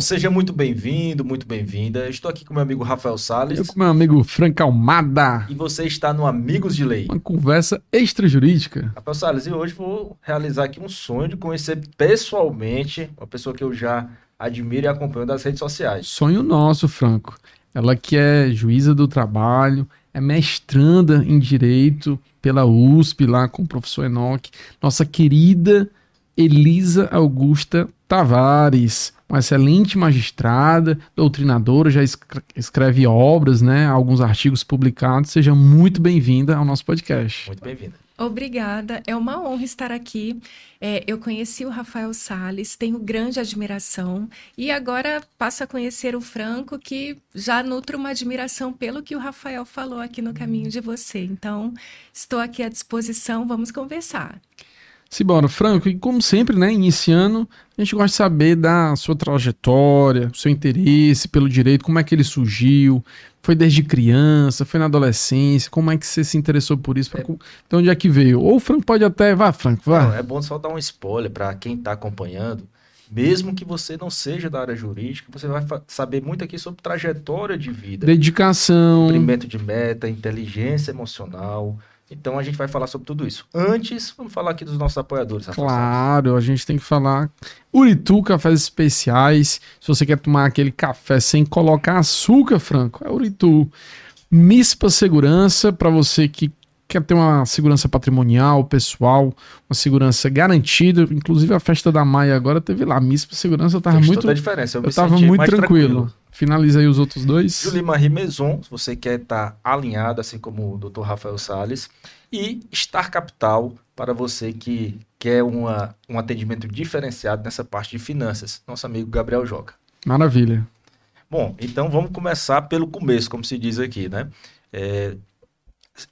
seja muito bem-vindo, muito bem-vinda. Estou aqui com meu amigo Rafael Salles. Eu com meu amigo Franca Almada. E você está no Amigos de Lei. Uma conversa extrajurídica. Rafael Salles, e hoje vou realizar aqui um sonho de conhecer pessoalmente uma pessoa que eu já admiro e acompanho das redes sociais. Sonho nosso, Franco. Ela que é juíza do trabalho, é mestranda em Direito pela USP, lá com o professor Enoch. Nossa querida Elisa Augusta Tavares, uma excelente magistrada, doutrinadora, já escreve obras, né, alguns artigos publicados. Seja muito bem-vinda ao nosso podcast. Muito bem-vinda. Obrigada, é uma honra estar aqui. É, eu conheci o Rafael Sales, tenho grande admiração e agora passo a conhecer o Franco, que já nutro uma admiração pelo que o Rafael falou aqui no caminho de você. Então, estou aqui à disposição, vamos conversar. Simbora, Franco, e como sempre, né, iniciando, a gente gosta de saber da sua trajetória, seu interesse pelo direito, como é que ele surgiu, foi desde criança, foi na adolescência, como é que você se interessou por isso, pra, é. de onde é que veio? Ou o Franco pode até, vá Franco, vá. Não, é bom só dar um spoiler para quem está acompanhando, mesmo que você não seja da área jurídica, você vai saber muito aqui sobre trajetória de vida. Dedicação. Cumprimento de meta, inteligência emocional, então a gente vai falar sobre tudo isso. Antes, vamos falar aqui dos nossos apoiadores. Claro, a gente tem que falar. Uritu Cafés Especiais. Se você quer tomar aquele café sem colocar açúcar, Franco, é Uritu. Mispa Segurança, para você que quer ter uma segurança patrimonial, pessoal, uma segurança garantida. Inclusive a festa da Maia agora teve lá. Mispa Segurança, eu tava Fez muito. Toda a diferença. Eu, eu tava muito tranquilo. tranquilo. Finaliza aí os outros dois. Julie Marie Maison, se você quer estar tá alinhado, assim como o Dr. Rafael Sales. E Star Capital, para você que quer uma, um atendimento diferenciado nessa parte de finanças. Nosso amigo Gabriel Joca. Maravilha. Bom, então vamos começar pelo começo, como se diz aqui, né? É,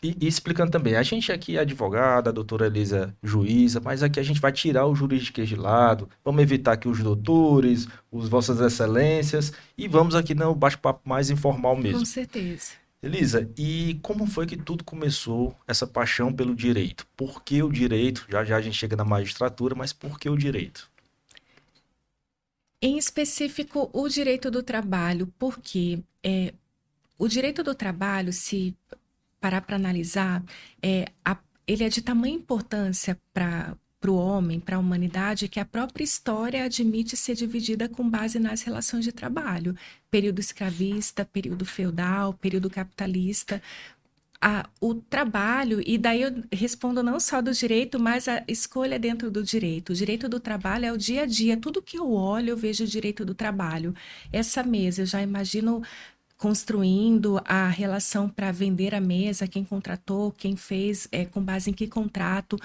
e, e, explicando também, a gente aqui é advogada, a doutora Elisa juíza, mas aqui a gente vai tirar o juridiquês de lado, vamos evitar aqui os doutores, os vossas excelências, e vamos aqui no bate-papo mais informal mesmo. Com certeza. Elisa, e como foi que tudo começou, essa paixão pelo direito? Por que o direito? Já já a gente chega na magistratura, mas por que o direito? Em específico, o direito do trabalho, porque é, o direito do trabalho, se parar para analisar, é, a, ele é de tamanha importância para para o homem, para a humanidade, que a própria história admite ser dividida com base nas relações de trabalho. Período escravista, período feudal, período capitalista. A, o trabalho, e daí eu respondo não só do direito, mas a escolha dentro do direito. O direito do trabalho é o dia a dia. Tudo que eu olho, eu vejo o direito do trabalho. Essa mesa, eu já imagino construindo a relação para vender a mesa, quem contratou, quem fez, é, com base em que contrato.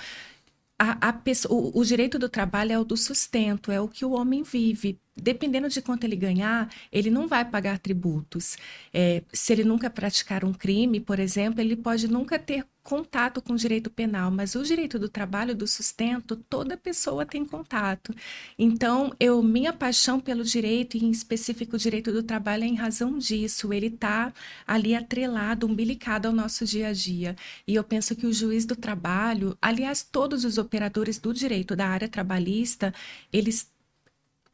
A, a pessoa, o, o direito do trabalho é o do sustento, é o que o homem vive dependendo de quanto ele ganhar, ele não vai pagar tributos. É, se ele nunca praticar um crime, por exemplo, ele pode nunca ter contato com o direito penal, mas o direito do trabalho, do sustento, toda pessoa tem contato. Então, eu minha paixão pelo direito, e em específico o direito do trabalho, é em razão disso. Ele está ali atrelado, umbilicado ao nosso dia a dia. E eu penso que o juiz do trabalho, aliás, todos os operadores do direito da área trabalhista, eles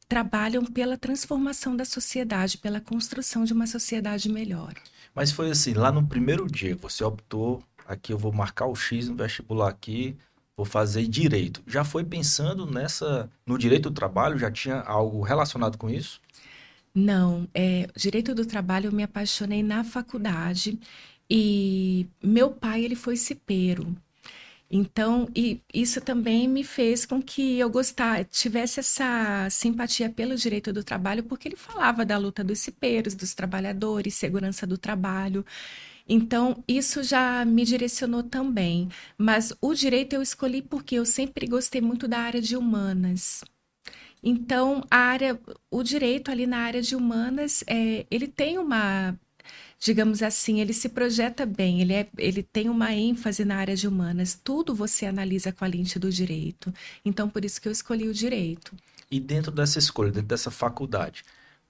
trabalham pela transformação da sociedade, pela construção de uma sociedade melhor. Mas foi assim, lá no primeiro dia, você optou, aqui eu vou marcar o X no vestibular aqui, vou fazer direito. Já foi pensando nessa, no direito do trabalho, já tinha algo relacionado com isso? Não, é, direito do trabalho eu me apaixonei na faculdade e meu pai ele foi cipeiro. Então, e isso também me fez com que eu gostar, tivesse essa simpatia pelo direito do trabalho, porque ele falava da luta dos cipeiros, dos trabalhadores, segurança do trabalho. Então, isso já me direcionou também. Mas o direito eu escolhi porque eu sempre gostei muito da área de humanas. Então, a área, o direito ali na área de humanas, é, ele tem uma digamos assim, ele se projeta bem, ele, é, ele tem uma ênfase na área de humanas. Tudo você analisa com a lente do direito. Então, por isso que eu escolhi o direito. E dentro dessa escolha, dentro dessa faculdade,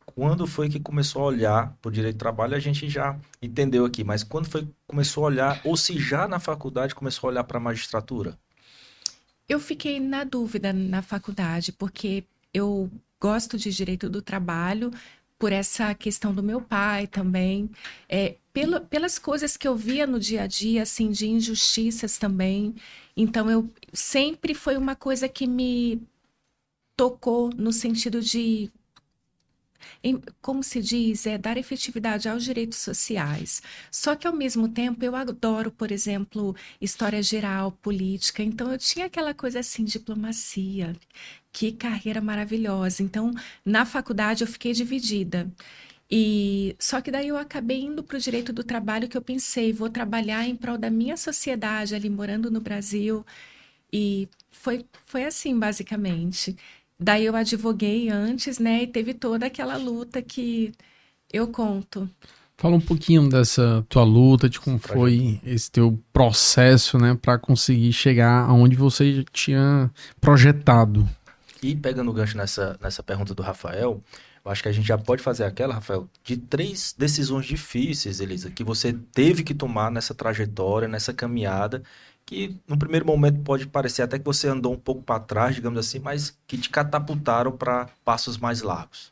quando foi que começou a olhar para o direito do trabalho? A gente já entendeu aqui, mas quando foi que começou a olhar, ou se já na faculdade começou a olhar para a magistratura? Eu fiquei na dúvida na faculdade, porque eu gosto de direito do trabalho por essa questão do meu pai também, é, pelo, pelas coisas que eu via no dia a dia, assim, de injustiças também. Então, eu sempre foi uma coisa que me tocou no sentido de como se diz, é dar efetividade aos direitos sociais. Só que, ao mesmo tempo, eu adoro, por exemplo, história geral, política. Então, eu tinha aquela coisa assim, diplomacia. Que carreira maravilhosa. Então, na faculdade, eu fiquei dividida. E só que daí eu acabei indo para o direito do trabalho que eu pensei, vou trabalhar em prol da minha sociedade ali morando no Brasil. E foi, foi assim, basicamente. Daí eu advoguei antes, né? E teve toda aquela luta que eu conto. Fala um pouquinho dessa tua luta, de como foi esse teu processo, né, para conseguir chegar aonde você tinha projetado. E pegando o gancho nessa, nessa pergunta do Rafael, eu acho que a gente já pode fazer aquela, Rafael, de três decisões difíceis, Elisa, que você teve que tomar nessa trajetória, nessa caminhada, que no primeiro momento pode parecer até que você andou um pouco para trás, digamos assim, mas que te catapultaram para passos mais largos.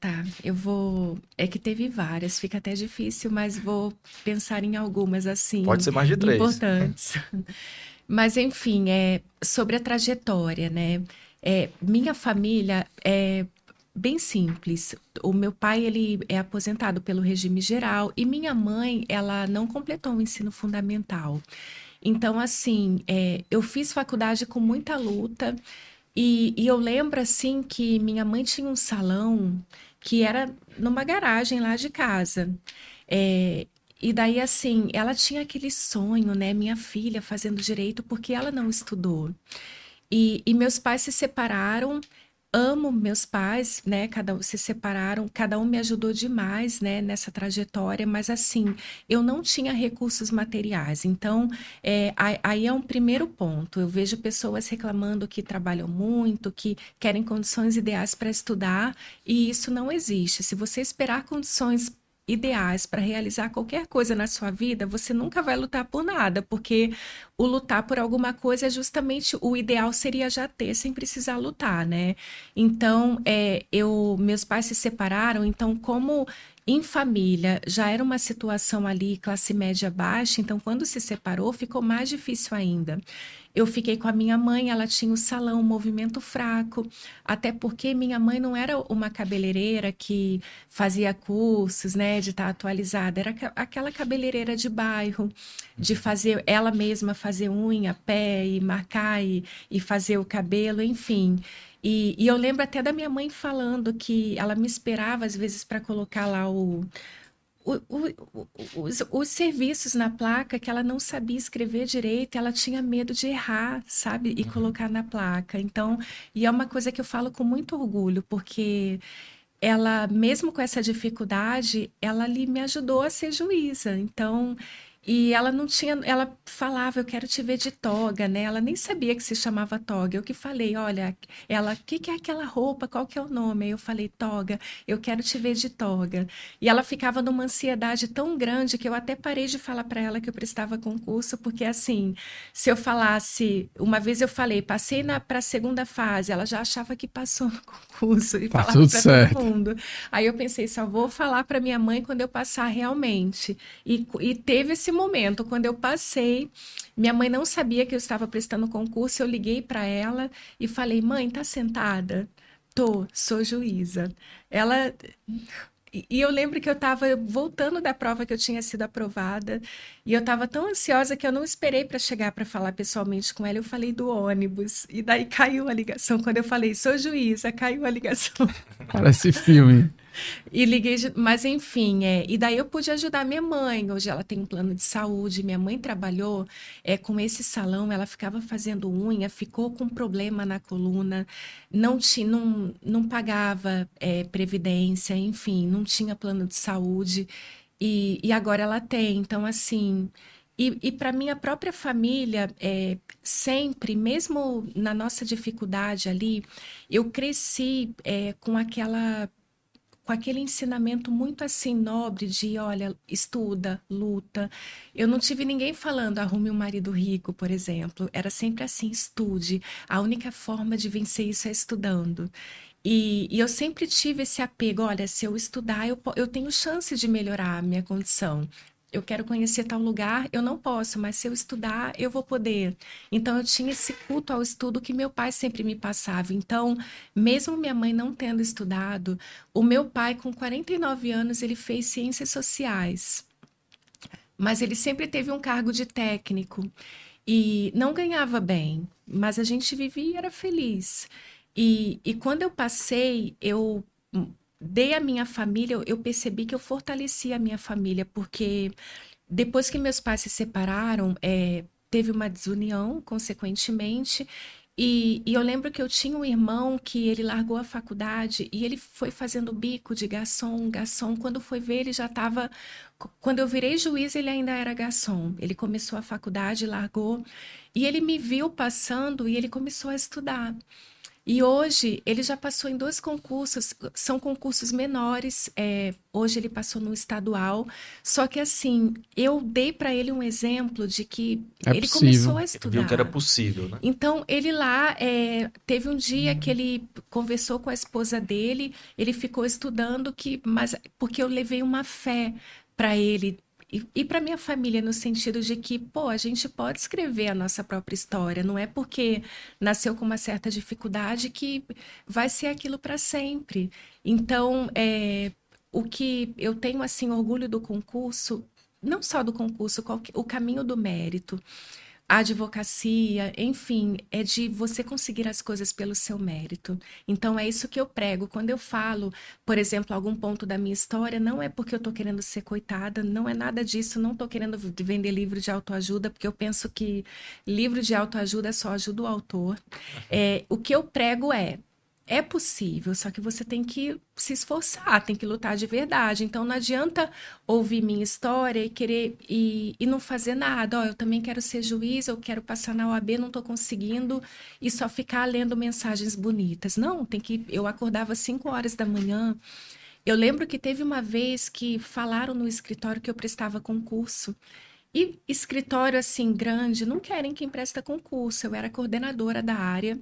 Tá, eu vou. É que teve várias, fica até difícil, mas vou pensar em algumas assim. Pode ser mais de três. Importantes. Mas enfim, é sobre a trajetória, né? É, minha família é bem simples. O meu pai ele é aposentado pelo regime geral e minha mãe ela não completou o ensino fundamental. Então assim, é, eu fiz faculdade com muita luta e, e eu lembro assim que minha mãe tinha um salão que era numa garagem lá de casa. É, e daí, assim, ela tinha aquele sonho, né? Minha filha fazendo direito, porque ela não estudou. E, e meus pais se separaram amo meus pais, né? Cada um se separaram, cada um me ajudou demais, né? Nessa trajetória, mas assim, eu não tinha recursos materiais. Então, é, aí é um primeiro ponto. Eu vejo pessoas reclamando que trabalham muito, que querem condições ideais para estudar, e isso não existe. Se você esperar condições ideais para realizar qualquer coisa na sua vida, você nunca vai lutar por nada, porque o lutar por alguma coisa é justamente o ideal seria já ter sem precisar lutar, né? Então, é, eu, meus pais se separaram, então como em família já era uma situação ali classe média baixa, então quando se separou ficou mais difícil ainda. Eu fiquei com a minha mãe, ela tinha o salão, um movimento fraco, até porque minha mãe não era uma cabeleireira que fazia cursos, né, de estar atualizada, era aquela cabeleireira de bairro, de fazer ela mesma fazer unha, pé e marcar e, e fazer o cabelo, enfim. E, e, eu lembro até da minha mãe falando que ela me esperava às vezes para colocar lá o, o, o, os, os, serviços na placa que ela não sabia escrever direito, ela tinha medo de errar, sabe? E uhum. colocar na placa. Então, e é uma coisa que eu falo com muito orgulho, porque ela, mesmo com essa dificuldade, ela ali me ajudou a ser juíza. Então, e ela não tinha, ela falava, eu quero te ver de toga, né? Ela nem sabia que se chamava toga. Eu que falei, olha, ela, o que, que é aquela roupa? Qual que é o nome? Aí eu falei, toga, eu quero te ver de toga. E ela ficava numa ansiedade tão grande que eu até parei de falar para ela que eu prestava concurso, porque assim, se eu falasse, uma vez eu falei, passei para a segunda fase, ela já achava que passou no concurso e tá falava para todo mundo. Aí eu pensei, só vou falar para minha mãe quando eu passar realmente. E, e teve esse momento, quando eu passei, minha mãe não sabia que eu estava prestando concurso, eu liguei para ela e falei: "Mãe, tá sentada?" "Tô, sou juíza." Ela e eu lembro que eu estava voltando da prova que eu tinha sido aprovada e eu estava tão ansiosa que eu não esperei para chegar para falar pessoalmente com ela. Eu falei do ônibus e daí caiu a ligação. Quando eu falei, sou juíza, caiu a ligação. Parece filme. E liguei, mas enfim, é, e daí eu pude ajudar minha mãe. Hoje ela tem um plano de saúde. Minha mãe trabalhou é, com esse salão, ela ficava fazendo unha, ficou com problema na coluna, não, tinha, não, não pagava é, previdência, enfim, não tinha plano de saúde. E, e agora ela tem. Então, assim. E, e para minha própria família, é, sempre, mesmo na nossa dificuldade ali, eu cresci é, com aquela com aquele ensinamento muito assim nobre de, olha, estuda, luta. Eu não tive ninguém falando arrume um marido rico, por exemplo. Era sempre assim, estude. A única forma de vencer isso é estudando. E, e, eu sempre tive esse apego, olha, se eu estudar, eu, eu tenho chance de melhorar a minha condição eu quero conhecer tal lugar, eu não posso, mas se eu estudar, eu vou poder. Então eu tinha esse culto ao estudo que meu pai sempre me passava. Então, mesmo minha mãe não tendo estudado, o meu pai com 49 anos, ele fez ciências sociais. Mas ele sempre teve um cargo de técnico e não ganhava bem, mas a gente vivia e era feliz. E, e quando eu passei, eu dei a minha família, eu percebi que eu fortaleci a minha família, porque depois que meus pais se separaram, é, teve uma desunião, consequentemente, e, e, eu lembro que eu tinha um irmão que ele largou a faculdade e ele foi fazendo bico de garçom, garçom. Quando foi ver, ele já estava. Quando eu virei juiz, ele ainda era garçom. Ele começou a faculdade, largou. E ele me viu passando e ele começou a estudar. E hoje ele já passou em dois concursos, são concursos menores. É, hoje ele passou no estadual. Só que assim, eu dei para ele um exemplo de que é ele possível. começou a estudar. Ele viu que era possível, né? Então ele lá é, teve um dia que ele conversou com a esposa dele, ele ficou estudando que, mas porque eu levei uma fé para ele e, e para minha família, no sentido de que, pô, a gente pode escrever a nossa própria história, não é porque nasceu com uma certa dificuldade que vai ser aquilo para sempre. Então, é, o que eu tenho, assim, orgulho do concurso, não só do concurso, o caminho do mérito a advocacia, enfim, é de você conseguir as coisas pelo seu mérito. Então é isso que eu prego. Quando eu falo, por exemplo, algum ponto da minha história, não é porque eu estou querendo ser coitada, não é nada disso, não estou querendo vender livro de autoajuda, porque eu penso que livro de autoajuda só ajuda o autor. É, o que eu prego é é possível, só que você tem que se esforçar, tem que lutar de verdade. Então não adianta ouvir minha história e querer e, e não fazer nada. Ó, eu também quero ser juiz, eu quero passar na OAB, não estou conseguindo e só ficar lendo mensagens bonitas. Não, tem que. Eu acordava às 5 horas da manhã. Eu lembro que teve uma vez que falaram no escritório que eu prestava concurso. E escritório assim grande não querem quem presta concurso. Eu era coordenadora da área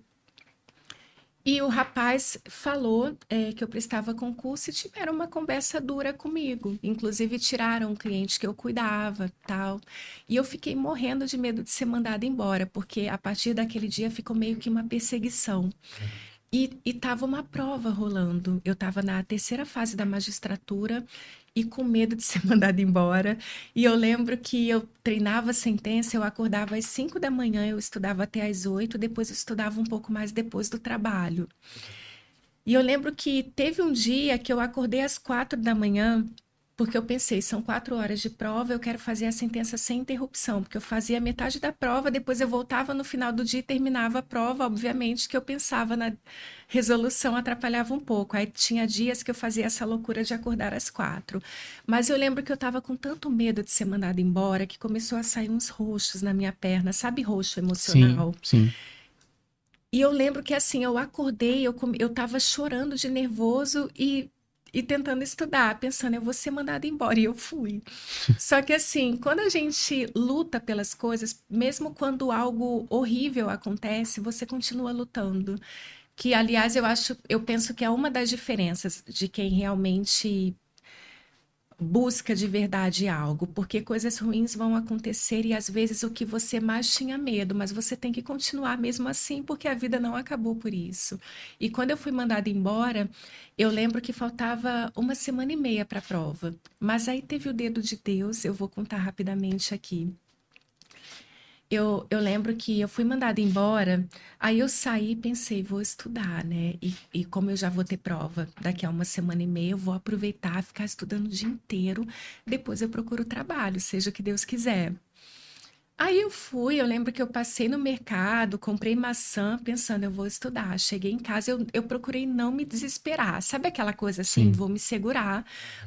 e o rapaz falou é, que eu prestava concurso e tiveram uma conversa dura comigo. Inclusive, tiraram um cliente que eu cuidava, tal. E eu fiquei morrendo de medo de ser mandada embora, porque a partir daquele dia ficou meio que uma perseguição. E estava uma prova rolando. Eu estava na terceira fase da magistratura e com medo de ser mandada embora. E eu lembro que eu treinava sentença, eu acordava às 5 da manhã, eu estudava até às 8, depois eu estudava um pouco mais depois do trabalho. E eu lembro que teve um dia que eu acordei às quatro da manhã porque eu pensei, são quatro horas de prova, eu quero fazer a sentença sem interrupção, porque eu fazia metade da prova, depois eu voltava no final do dia e terminava a prova, obviamente que eu pensava na resolução, atrapalhava um pouco, aí tinha dias que eu fazia essa loucura de acordar às quatro, mas eu lembro que eu estava com tanto medo de ser mandada embora, que começou a sair uns roxos na minha perna, sabe roxo emocional? Sim, sim. E eu lembro que assim, eu acordei, eu, eu tava chorando de nervoso e e tentando estudar, pensando, eu vou ser mandada embora. E eu fui. Só que assim, quando a gente luta pelas coisas, mesmo quando algo horrível acontece, você continua lutando. Que, aliás, eu acho, eu penso que é uma das diferenças de quem realmente busca de verdade algo, porque coisas ruins vão acontecer e às vezes o que você mais tinha medo, mas você tem que continuar mesmo assim, porque a vida não acabou por isso. E quando eu fui mandada embora, eu lembro que faltava uma semana e meia para a prova, mas aí teve o dedo de Deus, eu vou contar rapidamente aqui eu, eu lembro que eu fui mandada embora, aí eu saí e pensei, vou estudar, né? E, e como eu já vou ter prova daqui a uma semana e meia, eu vou aproveitar, ficar estudando o dia inteiro, depois eu procuro trabalho, seja o que Deus quiser. Aí eu fui, eu lembro que eu passei no mercado, comprei maçã, pensando, eu vou estudar. Cheguei em casa, eu, eu procurei não me desesperar. Sabe aquela coisa assim, Sim. vou me segurar?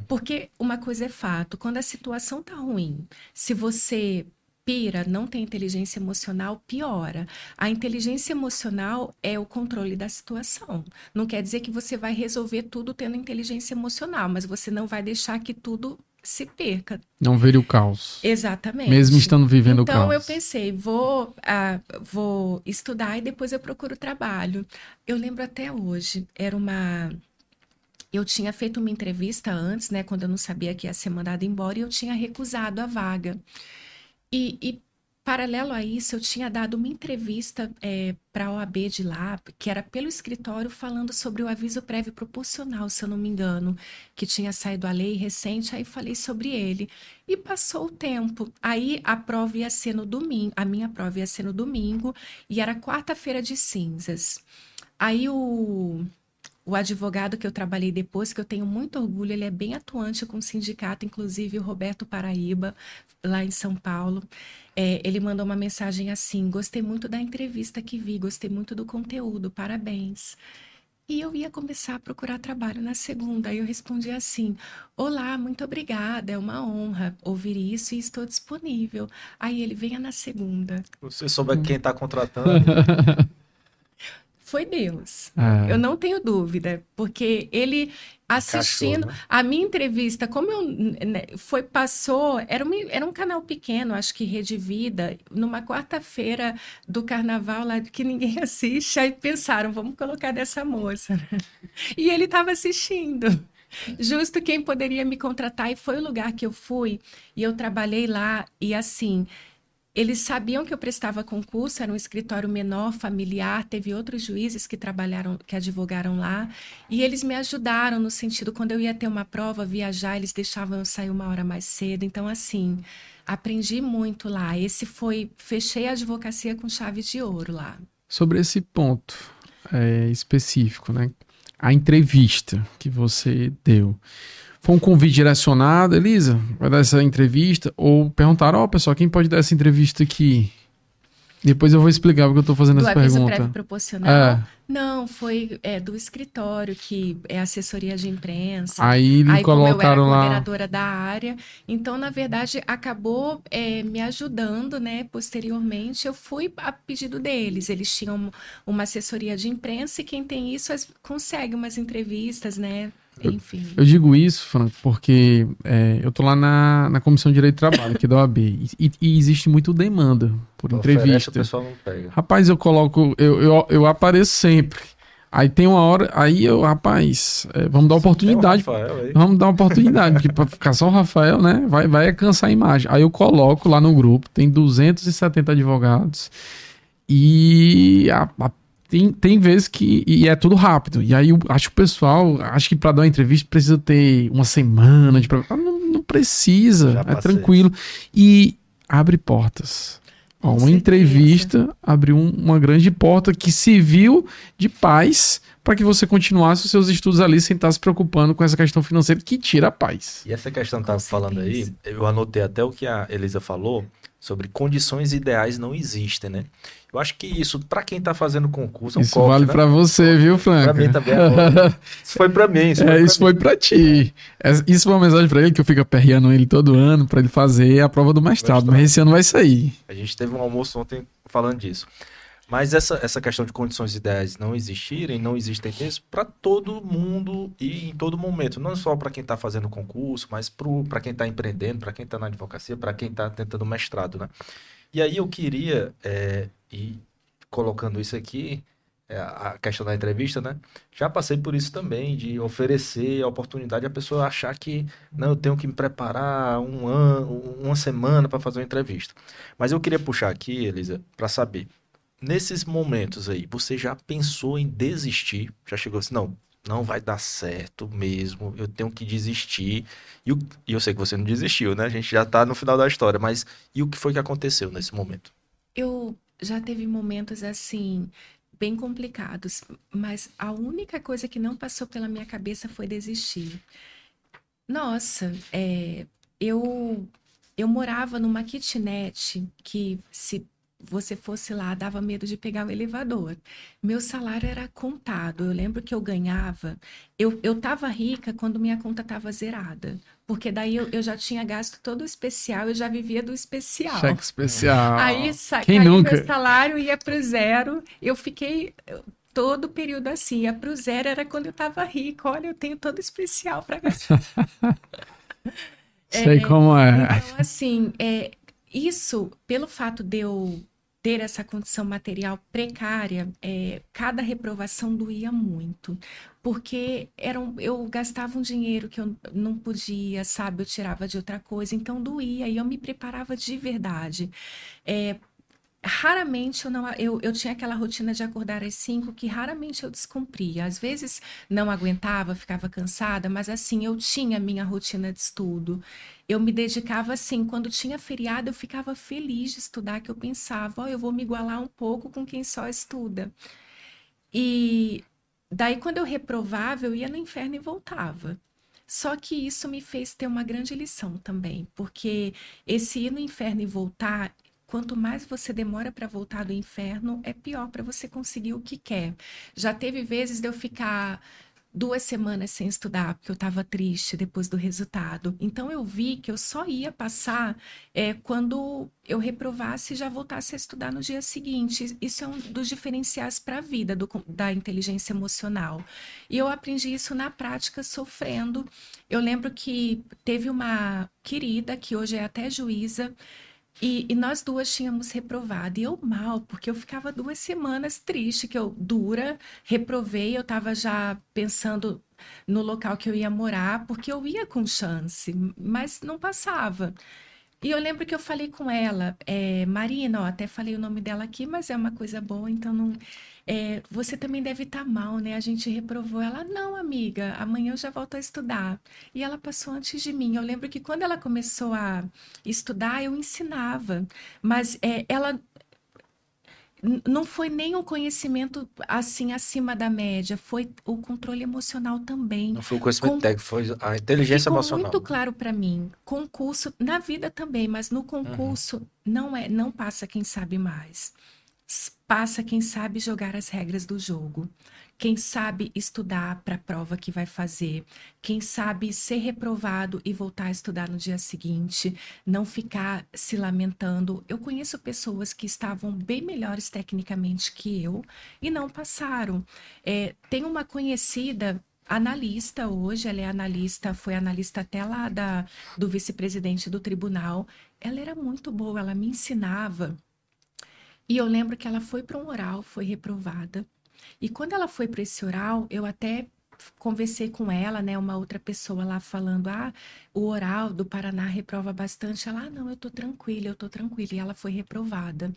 Porque uma coisa é fato, quando a situação tá ruim, se você pira, não tem inteligência emocional, piora. A inteligência emocional é o controle da situação. Não quer dizer que você vai resolver tudo tendo inteligência emocional, mas você não vai deixar que tudo se perca. Não ver o caos. Exatamente. Mesmo estando vivendo então, o caos. Então eu pensei, vou, ah, vou estudar e depois eu procuro trabalho. Eu lembro até hoje, era uma eu tinha feito uma entrevista antes, né, quando eu não sabia que ia ser mandada embora, e eu tinha recusado a vaga. E, e paralelo a isso, eu tinha dado uma entrevista é, para a OAB de lá, que era pelo escritório, falando sobre o aviso prévio proporcional, se eu não me engano, que tinha saído a lei recente, aí falei sobre ele. E passou o tempo. Aí a prova ia ser no domingo, a minha prova ia ser no domingo, e era quarta-feira de cinzas. Aí o o advogado que eu trabalhei depois, que eu tenho muito orgulho, ele é bem atuante com o sindicato, inclusive o Roberto Paraíba, lá em São Paulo. É, ele mandou uma mensagem assim: Gostei muito da entrevista que vi, gostei muito do conteúdo, parabéns. E eu ia começar a procurar trabalho na segunda. Aí eu respondi assim: Olá, muito obrigada, é uma honra ouvir isso e estou disponível. Aí ele venha na segunda. Você souber quem está contratando. foi Deus. É. Eu não tenho dúvida, porque ele assistindo Cachorro, né? a minha entrevista, como eu né, foi passou, era, um era um canal pequeno, acho que Rede Vida, numa quarta-feira do carnaval lá que ninguém assiste, aí pensaram, vamos colocar dessa moça. E ele estava assistindo. Justo quem poderia me contratar e foi o lugar que eu fui e eu trabalhei lá e assim, eles sabiam que eu prestava concurso, era um escritório menor, familiar, teve outros juízes que trabalharam, que advogaram lá, e eles me ajudaram no sentido, quando eu ia ter uma prova, viajar, eles deixavam eu sair uma hora mais cedo. Então, assim, aprendi muito lá. Esse foi, fechei a advocacia com chave de ouro lá. Sobre esse ponto é, específico, né? A entrevista que você deu. Foi um convite direcionado, Elisa, vai dar essa entrevista? Ou perguntaram, ó, oh, pessoal, quem pode dar essa entrevista aqui? Depois eu vou explicar porque eu estou fazendo do essa pergunta. prévio proporcional? É. Não, foi é, do escritório, que é assessoria de imprensa. Aí, Aí colocaram como eu era coordenadora da área. Então, na verdade, acabou é, me ajudando, né? Posteriormente, eu fui a pedido deles. Eles tinham uma assessoria de imprensa e quem tem isso consegue umas entrevistas, né? Enfim. Eu, eu digo isso, Franco, porque é, eu tô lá na, na Comissão de Direito do Trabalho, aqui da OAB, e, e existe muito demanda por entrevista. O pessoal não pega. Rapaz, eu coloco, eu, eu, eu apareço sempre. Aí tem uma hora, aí eu, rapaz, é, vamos dar oportunidade. Vamos dar oportunidade, porque pra ficar só o Rafael, né, vai, vai cansar a imagem. Aí eu coloco lá no grupo, tem 270 advogados, e a, a tem, tem vezes que. E é tudo rápido. E aí eu acho que o pessoal, acho que para dar uma entrevista precisa ter uma semana de. Ah, não, não precisa, é tranquilo. E abre portas. Ó, uma certeza. entrevista abriu uma grande porta que serviu de paz para que você continuasse os seus estudos ali sem estar se preocupando com essa questão financeira que tira a paz. E essa questão que estava falando aí, eu anotei até o que a Elisa falou sobre condições ideais não existem, né? Eu acho que isso, para quem tá fazendo concurso, é um isso corte, vale né? para você, viu, Franco? Para mim também. É isso foi para mim. Isso é, foi isso foi para ti. É, isso foi uma mensagem para ele que eu fico aperreando ele todo ano para ele fazer a prova do mestrado, mestrado, mas esse ano vai sair. A gente teve um almoço ontem falando disso. Mas essa, essa questão de condições ideais não existirem, não existem mesmo para todo mundo e em todo momento. Não só para quem está fazendo concurso, mas para quem está empreendendo, para quem está na advocacia, para quem está tentando mestrado, né? E aí eu queria, é, ir colocando isso aqui, é, a questão da entrevista, né? Já passei por isso também, de oferecer a oportunidade a pessoa achar que não, eu tenho que me preparar um ano, uma semana para fazer uma entrevista. Mas eu queria puxar aqui, Elisa, para saber nesses momentos aí, você já pensou em desistir? Já chegou assim, não, não vai dar certo mesmo, eu tenho que desistir. E, o, e eu sei que você não desistiu, né? A gente já tá no final da história, mas e o que foi que aconteceu nesse momento? Eu já teve momentos assim, bem complicados, mas a única coisa que não passou pela minha cabeça foi desistir. Nossa, é, eu eu morava numa kitnet que se você fosse lá, dava medo de pegar o elevador. Meu salário era contado. Eu lembro que eu ganhava. Eu, eu tava rica quando minha conta tava zerada. Porque daí eu, eu já tinha gasto todo o especial, eu já vivia do especial. Cheque especial. Aí sa Quem caiu nunca? meu salário ia pro zero. Eu fiquei todo o período assim. Ia pro zero era quando eu tava rica. Olha, eu tenho todo especial para gastar. Sei como é. Então, assim, é, isso, pelo fato de eu ter essa condição material precária, é, cada reprovação doía muito. Porque era um- eu gastava um dinheiro que eu não podia, sabe? Eu tirava de outra coisa, então doía e eu me preparava de verdade. É, Raramente eu não, eu, eu tinha aquela rotina de acordar às cinco que raramente eu descumpria. Às vezes não aguentava, ficava cansada, mas assim, eu tinha minha rotina de estudo. Eu me dedicava assim, quando tinha feriado, eu ficava feliz de estudar, que eu pensava, ó, eu vou me igualar um pouco com quem só estuda. E daí, quando eu reprovava, eu ia no inferno e voltava. Só que isso me fez ter uma grande lição também, porque esse ir no inferno e voltar, quanto mais você demora para voltar do inferno, é pior para você conseguir o que quer. Já teve vezes de eu ficar duas semanas sem estudar, porque eu estava triste depois do resultado. Então eu vi que eu só ia passar é, quando eu reprovasse e já voltasse a estudar no dia seguinte. Isso é um dos diferenciais para a vida do, da inteligência emocional. E eu aprendi isso na prática sofrendo. Eu lembro que teve uma querida, que hoje é até juíza, e, e nós duas tínhamos reprovado, e eu mal, porque eu ficava duas semanas triste, que eu dura, reprovei, eu estava já pensando no local que eu ia morar, porque eu ia com chance, mas não passava. E eu lembro que eu falei com ela, é, Marina, ó, até falei o nome dela aqui, mas é uma coisa boa, então não. É, você também deve estar mal, né? A gente reprovou ela. Não, amiga, amanhã eu já volto a estudar. E ela passou antes de mim. Eu lembro que quando ela começou a estudar, eu ensinava, mas é, ela não foi nem um conhecimento assim acima da média, foi o controle emocional também. Não foi o conhecimento Com- técnico, foi a inteligência Ficou emocional. muito claro para mim. Concurso, na vida também, mas no concurso não é, não passa quem sabe mais. Passa quem sabe jogar as regras do jogo. Quem sabe estudar para a prova que vai fazer. Quem sabe ser reprovado e voltar a estudar no dia seguinte. Não ficar se lamentando. Eu conheço pessoas que estavam bem melhores tecnicamente que eu e não passaram. É, tem uma conhecida analista hoje, ela é analista, foi analista até lá da, do vice-presidente do tribunal. Ela era muito boa, ela me ensinava. E eu lembro que ela foi para um oral, foi reprovada. E quando ela foi para esse oral, eu até conversei com ela, né, uma outra pessoa lá falando: "Ah, o oral do Paraná reprova bastante". Ela: "Ah, não, eu tô tranquila, eu tô tranquila". E ela foi reprovada.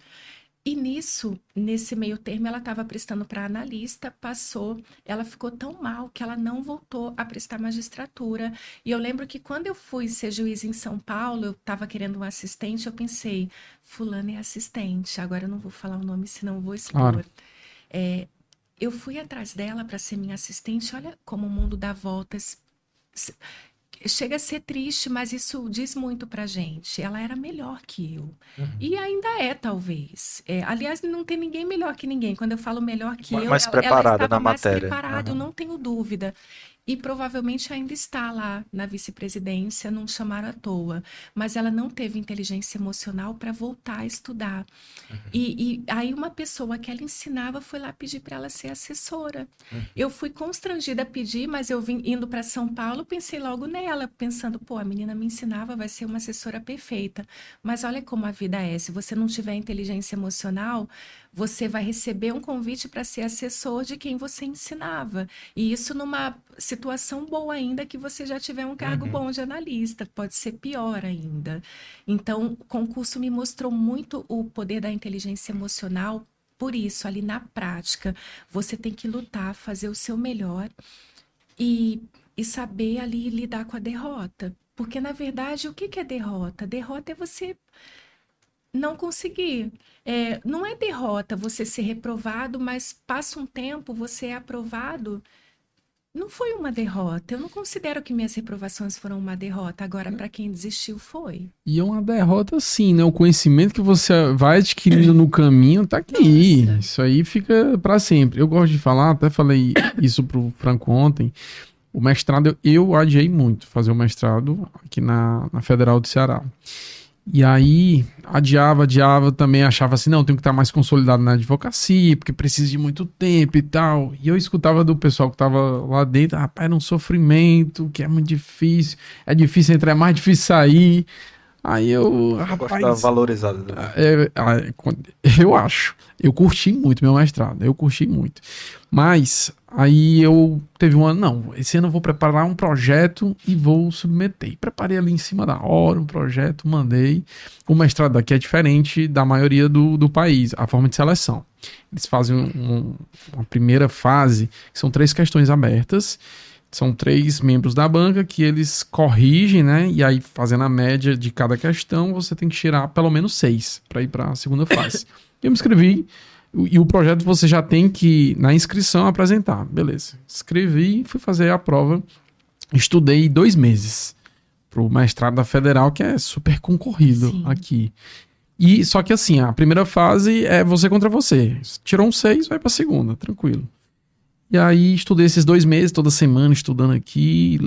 E nisso, nesse meio termo, ela estava prestando para analista, passou, ela ficou tão mal que ela não voltou a prestar magistratura. E eu lembro que quando eu fui ser juiz em São Paulo, eu estava querendo um assistente, eu pensei, fulano é assistente, agora eu não vou falar o nome, senão vou expor. É, eu fui atrás dela para ser minha assistente, olha como o mundo dá voltas. Chega a ser triste, mas isso diz muito pra gente. Ela era melhor que eu. Uhum. E ainda é, talvez. É, aliás, não tem ninguém melhor que ninguém. Quando eu falo melhor que Mais- eu, mais ela, ela preparada estava na mais matéria. preparada, eu Aham. não tenho dúvida. E provavelmente ainda está lá na vice-presidência, não chamaram à toa. Mas ela não teve inteligência emocional para voltar a estudar. Uhum. E, e aí uma pessoa que ela ensinava foi lá pedir para ela ser assessora. Eu fui constrangida a pedir, mas eu vim indo para São Paulo, pensei logo nela, pensando, pô, a menina me ensinava, vai ser uma assessora perfeita. Mas olha como a vida é, se você não tiver inteligência emocional, você vai receber um convite para ser assessor de quem você ensinava. E isso numa situação boa ainda que você já tiver um cargo Uhum. bom de analista, pode ser pior ainda. Então, o concurso me mostrou muito o poder da inteligência emocional. Por isso, ali na prática, você tem que lutar, fazer o seu melhor e, e saber ali lidar com a derrota. Porque, na verdade, o que que é derrota? Derrota é você não conseguir. É, não é derrota você ser reprovado, mas passa um tempo, você é aprovado não foi uma derrota. Eu não considero que minhas reprovações foram uma derrota. Agora, para quem desistiu, foi. E é uma derrota, sim, né? O conhecimento que você vai adquirindo no caminho tá aqui. Nossa. Isso aí fica para sempre. Eu gosto de falar, até falei isso pro Franco ontem. O mestrado, eu adiei muito fazer o mestrado aqui na, na Federal do Ceará. E aí, adiava, adiava, também achava assim, não, tenho que estar mais consolidado na advocacia, porque precisa de muito tempo e tal. E eu escutava do pessoal que estava lá dentro, rapaz, era um sofrimento, que é muito difícil, é difícil entrar, é mais difícil sair. Aí eu, rapaz... valorizado. Né? É, é, eu acho. Eu curti muito meu mestrado, eu curti muito. Mas aí eu teve um ano, não, esse ano eu vou preparar um projeto e vou submeter. Preparei ali em cima da hora um projeto, mandei. O mestrado daqui é diferente da maioria do, do país, a forma de seleção. Eles fazem um, uma primeira fase, que são três questões abertas, são três membros da banca que eles corrigem, né? E aí, fazendo a média de cada questão, você tem que tirar pelo menos seis para ir para a segunda fase. Eu me inscrevi e o projeto você já tem que, na inscrição, apresentar. Beleza. Escrevi, fui fazer a prova. Estudei dois meses para o mestrado da Federal, que é super concorrido Sim. aqui. E só que assim, a primeira fase é você contra você. Tirou um seis, vai para a segunda, tranquilo. E aí estudei esses dois meses, toda semana, estudando aqui,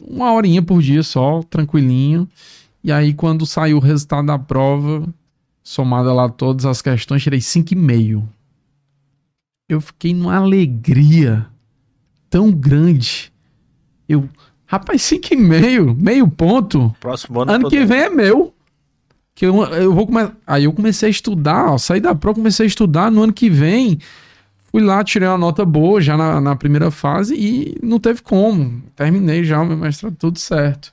uma horinha por dia só, tranquilinho. E aí, quando saiu o resultado da prova, somada lá todas as questões, tirei 5,5. Eu fiquei numa alegria tão grande. Eu, rapaz, 5,5, meio ponto. Próximo ano. Ano que vem é meu. Que eu, eu vou começar. Aí eu comecei a estudar, ó, saí da prova, comecei a estudar no ano que vem. Fui lá, tirei uma nota boa já na, na primeira fase e não teve como. Terminei já o meu mestrado, tudo certo.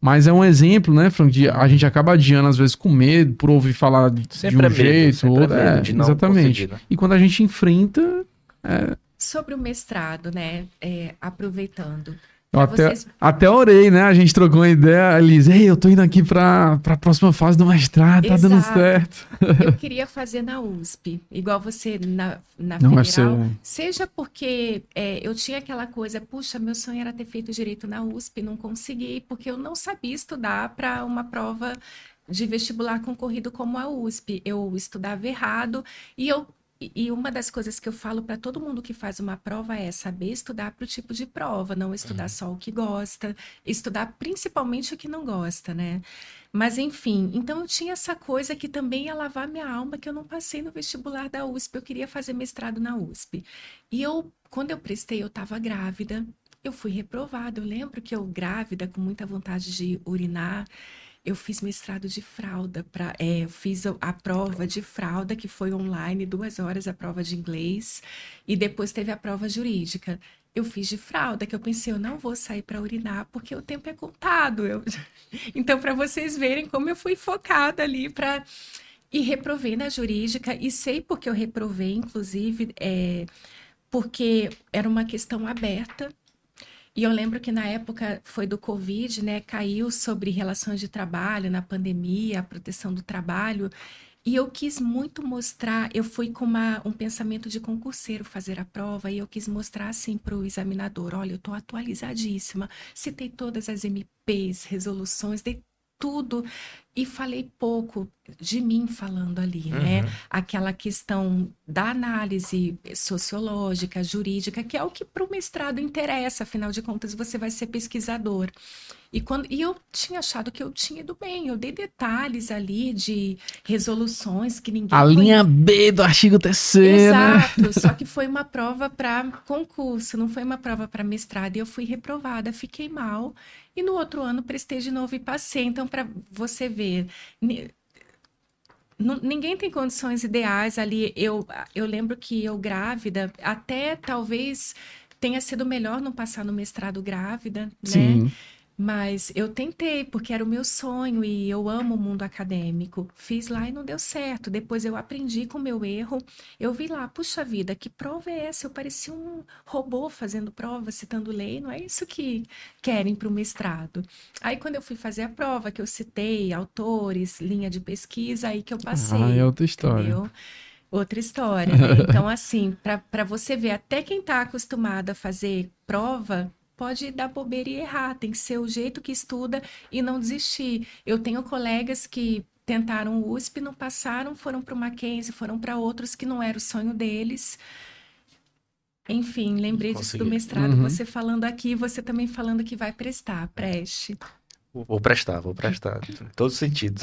Mas é um exemplo, né, Frank, de a gente acaba adiando às vezes com medo por ouvir falar de, de um é jeito ou outro. É, exatamente. Né? E quando a gente enfrenta. É... Sobre o mestrado, né? É, aproveitando. Eu até, vocês... até orei, né? A gente trocou uma ideia, Liz. Ei, eu tô indo aqui para a próxima fase do mestrado, tá Exato. dando certo. Eu queria fazer na USP, igual você na, na Não Federal. Ser... Seja porque é, eu tinha aquela coisa, puxa, meu sonho era ter feito direito na USP, não consegui, porque eu não sabia estudar para uma prova de vestibular concorrido como a USP. Eu estudava errado e eu e uma das coisas que eu falo para todo mundo que faz uma prova é saber estudar para o tipo de prova, não estudar uhum. só o que gosta, estudar principalmente o que não gosta, né? Mas enfim, então eu tinha essa coisa que também ia lavar minha alma, que eu não passei no vestibular da USP, eu queria fazer mestrado na USP. E eu, quando eu prestei, eu estava grávida, eu fui reprovada. Eu lembro que eu grávida, com muita vontade de urinar, eu fiz mestrado de fralda, pra, é, fiz a prova de fralda, que foi online, duas horas a prova de inglês, e depois teve a prova jurídica. Eu fiz de fralda, que eu pensei, eu não vou sair para urinar, porque o tempo é contado. Eu... Então, para vocês verem como eu fui focada ali para. E reprovei na jurídica, e sei porque eu reprovei, inclusive, é, porque era uma questão aberta e eu lembro que na época foi do Covid, né? Caiu sobre relações de trabalho, na pandemia, a proteção do trabalho. E eu quis muito mostrar, eu fui com uma, um pensamento de concurseiro fazer a prova, e eu quis mostrar assim para o examinador: olha, eu estou atualizadíssima, citei todas as MPs, resoluções, dei tudo e falei pouco de mim falando ali, né? uhum. né? Aquela questão da análise sociológica, jurídica, que é o que para o mestrado interessa, afinal de contas você vai ser pesquisador. E, quando, e eu tinha achado que eu tinha ido bem, eu dei detalhes ali de resoluções que ninguém. A linha B do artigo terceiro. Exato, só que foi uma prova para concurso, não foi uma prova para mestrado, e eu fui reprovada, fiquei mal. E no outro ano prestei de novo e passei. Então, para você ver, ninguém tem condições ideais ali. Eu, eu lembro que eu grávida, até talvez tenha sido melhor não passar no mestrado grávida, né? Sim. Mas eu tentei, porque era o meu sonho e eu amo o mundo acadêmico. Fiz lá e não deu certo. Depois eu aprendi com o meu erro. Eu vi lá, puxa vida, que prova é essa? Eu parecia um robô fazendo prova, citando lei. Não é isso que querem para o mestrado. Aí quando eu fui fazer a prova, que eu citei autores, linha de pesquisa, aí que eu passei. Ah, é outra história. Entendeu? Outra história. Né? Então, assim, para você ver, até quem está acostumado a fazer prova pode dar bobeira e errar. Tem que ser o jeito que estuda e não desistir. Eu tenho colegas que tentaram o USP, não passaram, foram para o Mackenzie, foram para outros que não era o sonho deles. Enfim, lembrei disso do mestrado. Uhum. Você falando aqui, você também falando que vai prestar. Preste. Vou prestar, vou prestar. em todos os sentidos.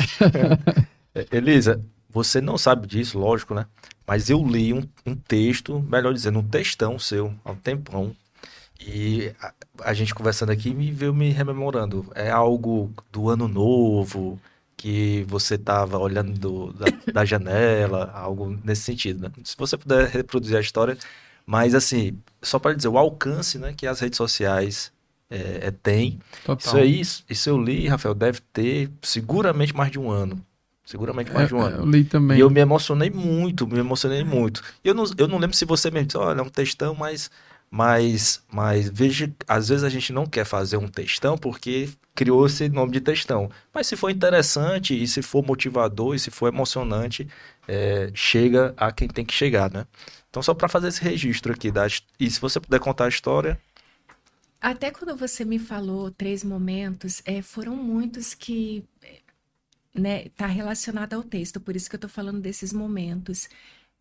É, Elisa, você não sabe disso, lógico, né? Mas eu li um, um texto, melhor dizendo, um textão seu, há um tempão. E a, a gente conversando aqui me veio me rememorando. É algo do ano novo, que você estava olhando do, da, da, janela, algo nesse sentido, né? Se você puder reproduzir a história, mas, assim, só para dizer, o alcance né, que as redes sociais é, é, têm. Isso aí, isso eu li, Rafael, deve ter seguramente mais de um ano. Seguramente mais é, de um ano. Eu li também. E eu me emocionei muito, me emocionei muito. Eu não, eu não lembro se você mesmo disse, olha, é um textão, mas, mas, mas veja, às vezes a gente não quer fazer um textão porque criou esse nome de textão. Mas se for interessante e se for motivador e se for emocionante, é, chega a quem tem que chegar, né? Então, só para fazer esse registro aqui. Da... E se você puder contar a história. Até quando você me falou três momentos, é, foram muitos que né, tá relacionado ao texto, por isso que eu estou falando desses momentos.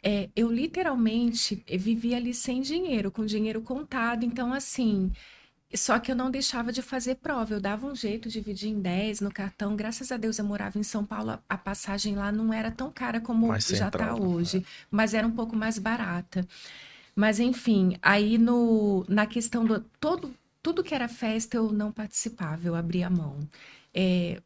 É, eu literalmente vivia ali sem dinheiro, com dinheiro contado. Então, assim, só que eu não deixava de fazer prova, eu dava um jeito de dividir em 10 no cartão. Graças a Deus eu morava em São Paulo, a passagem lá não era tão cara como mais já está hoje, né? mas era um pouco mais barata. Mas enfim, aí no, na questão do todo, tudo que era festa eu não participava, eu abria a mão. É,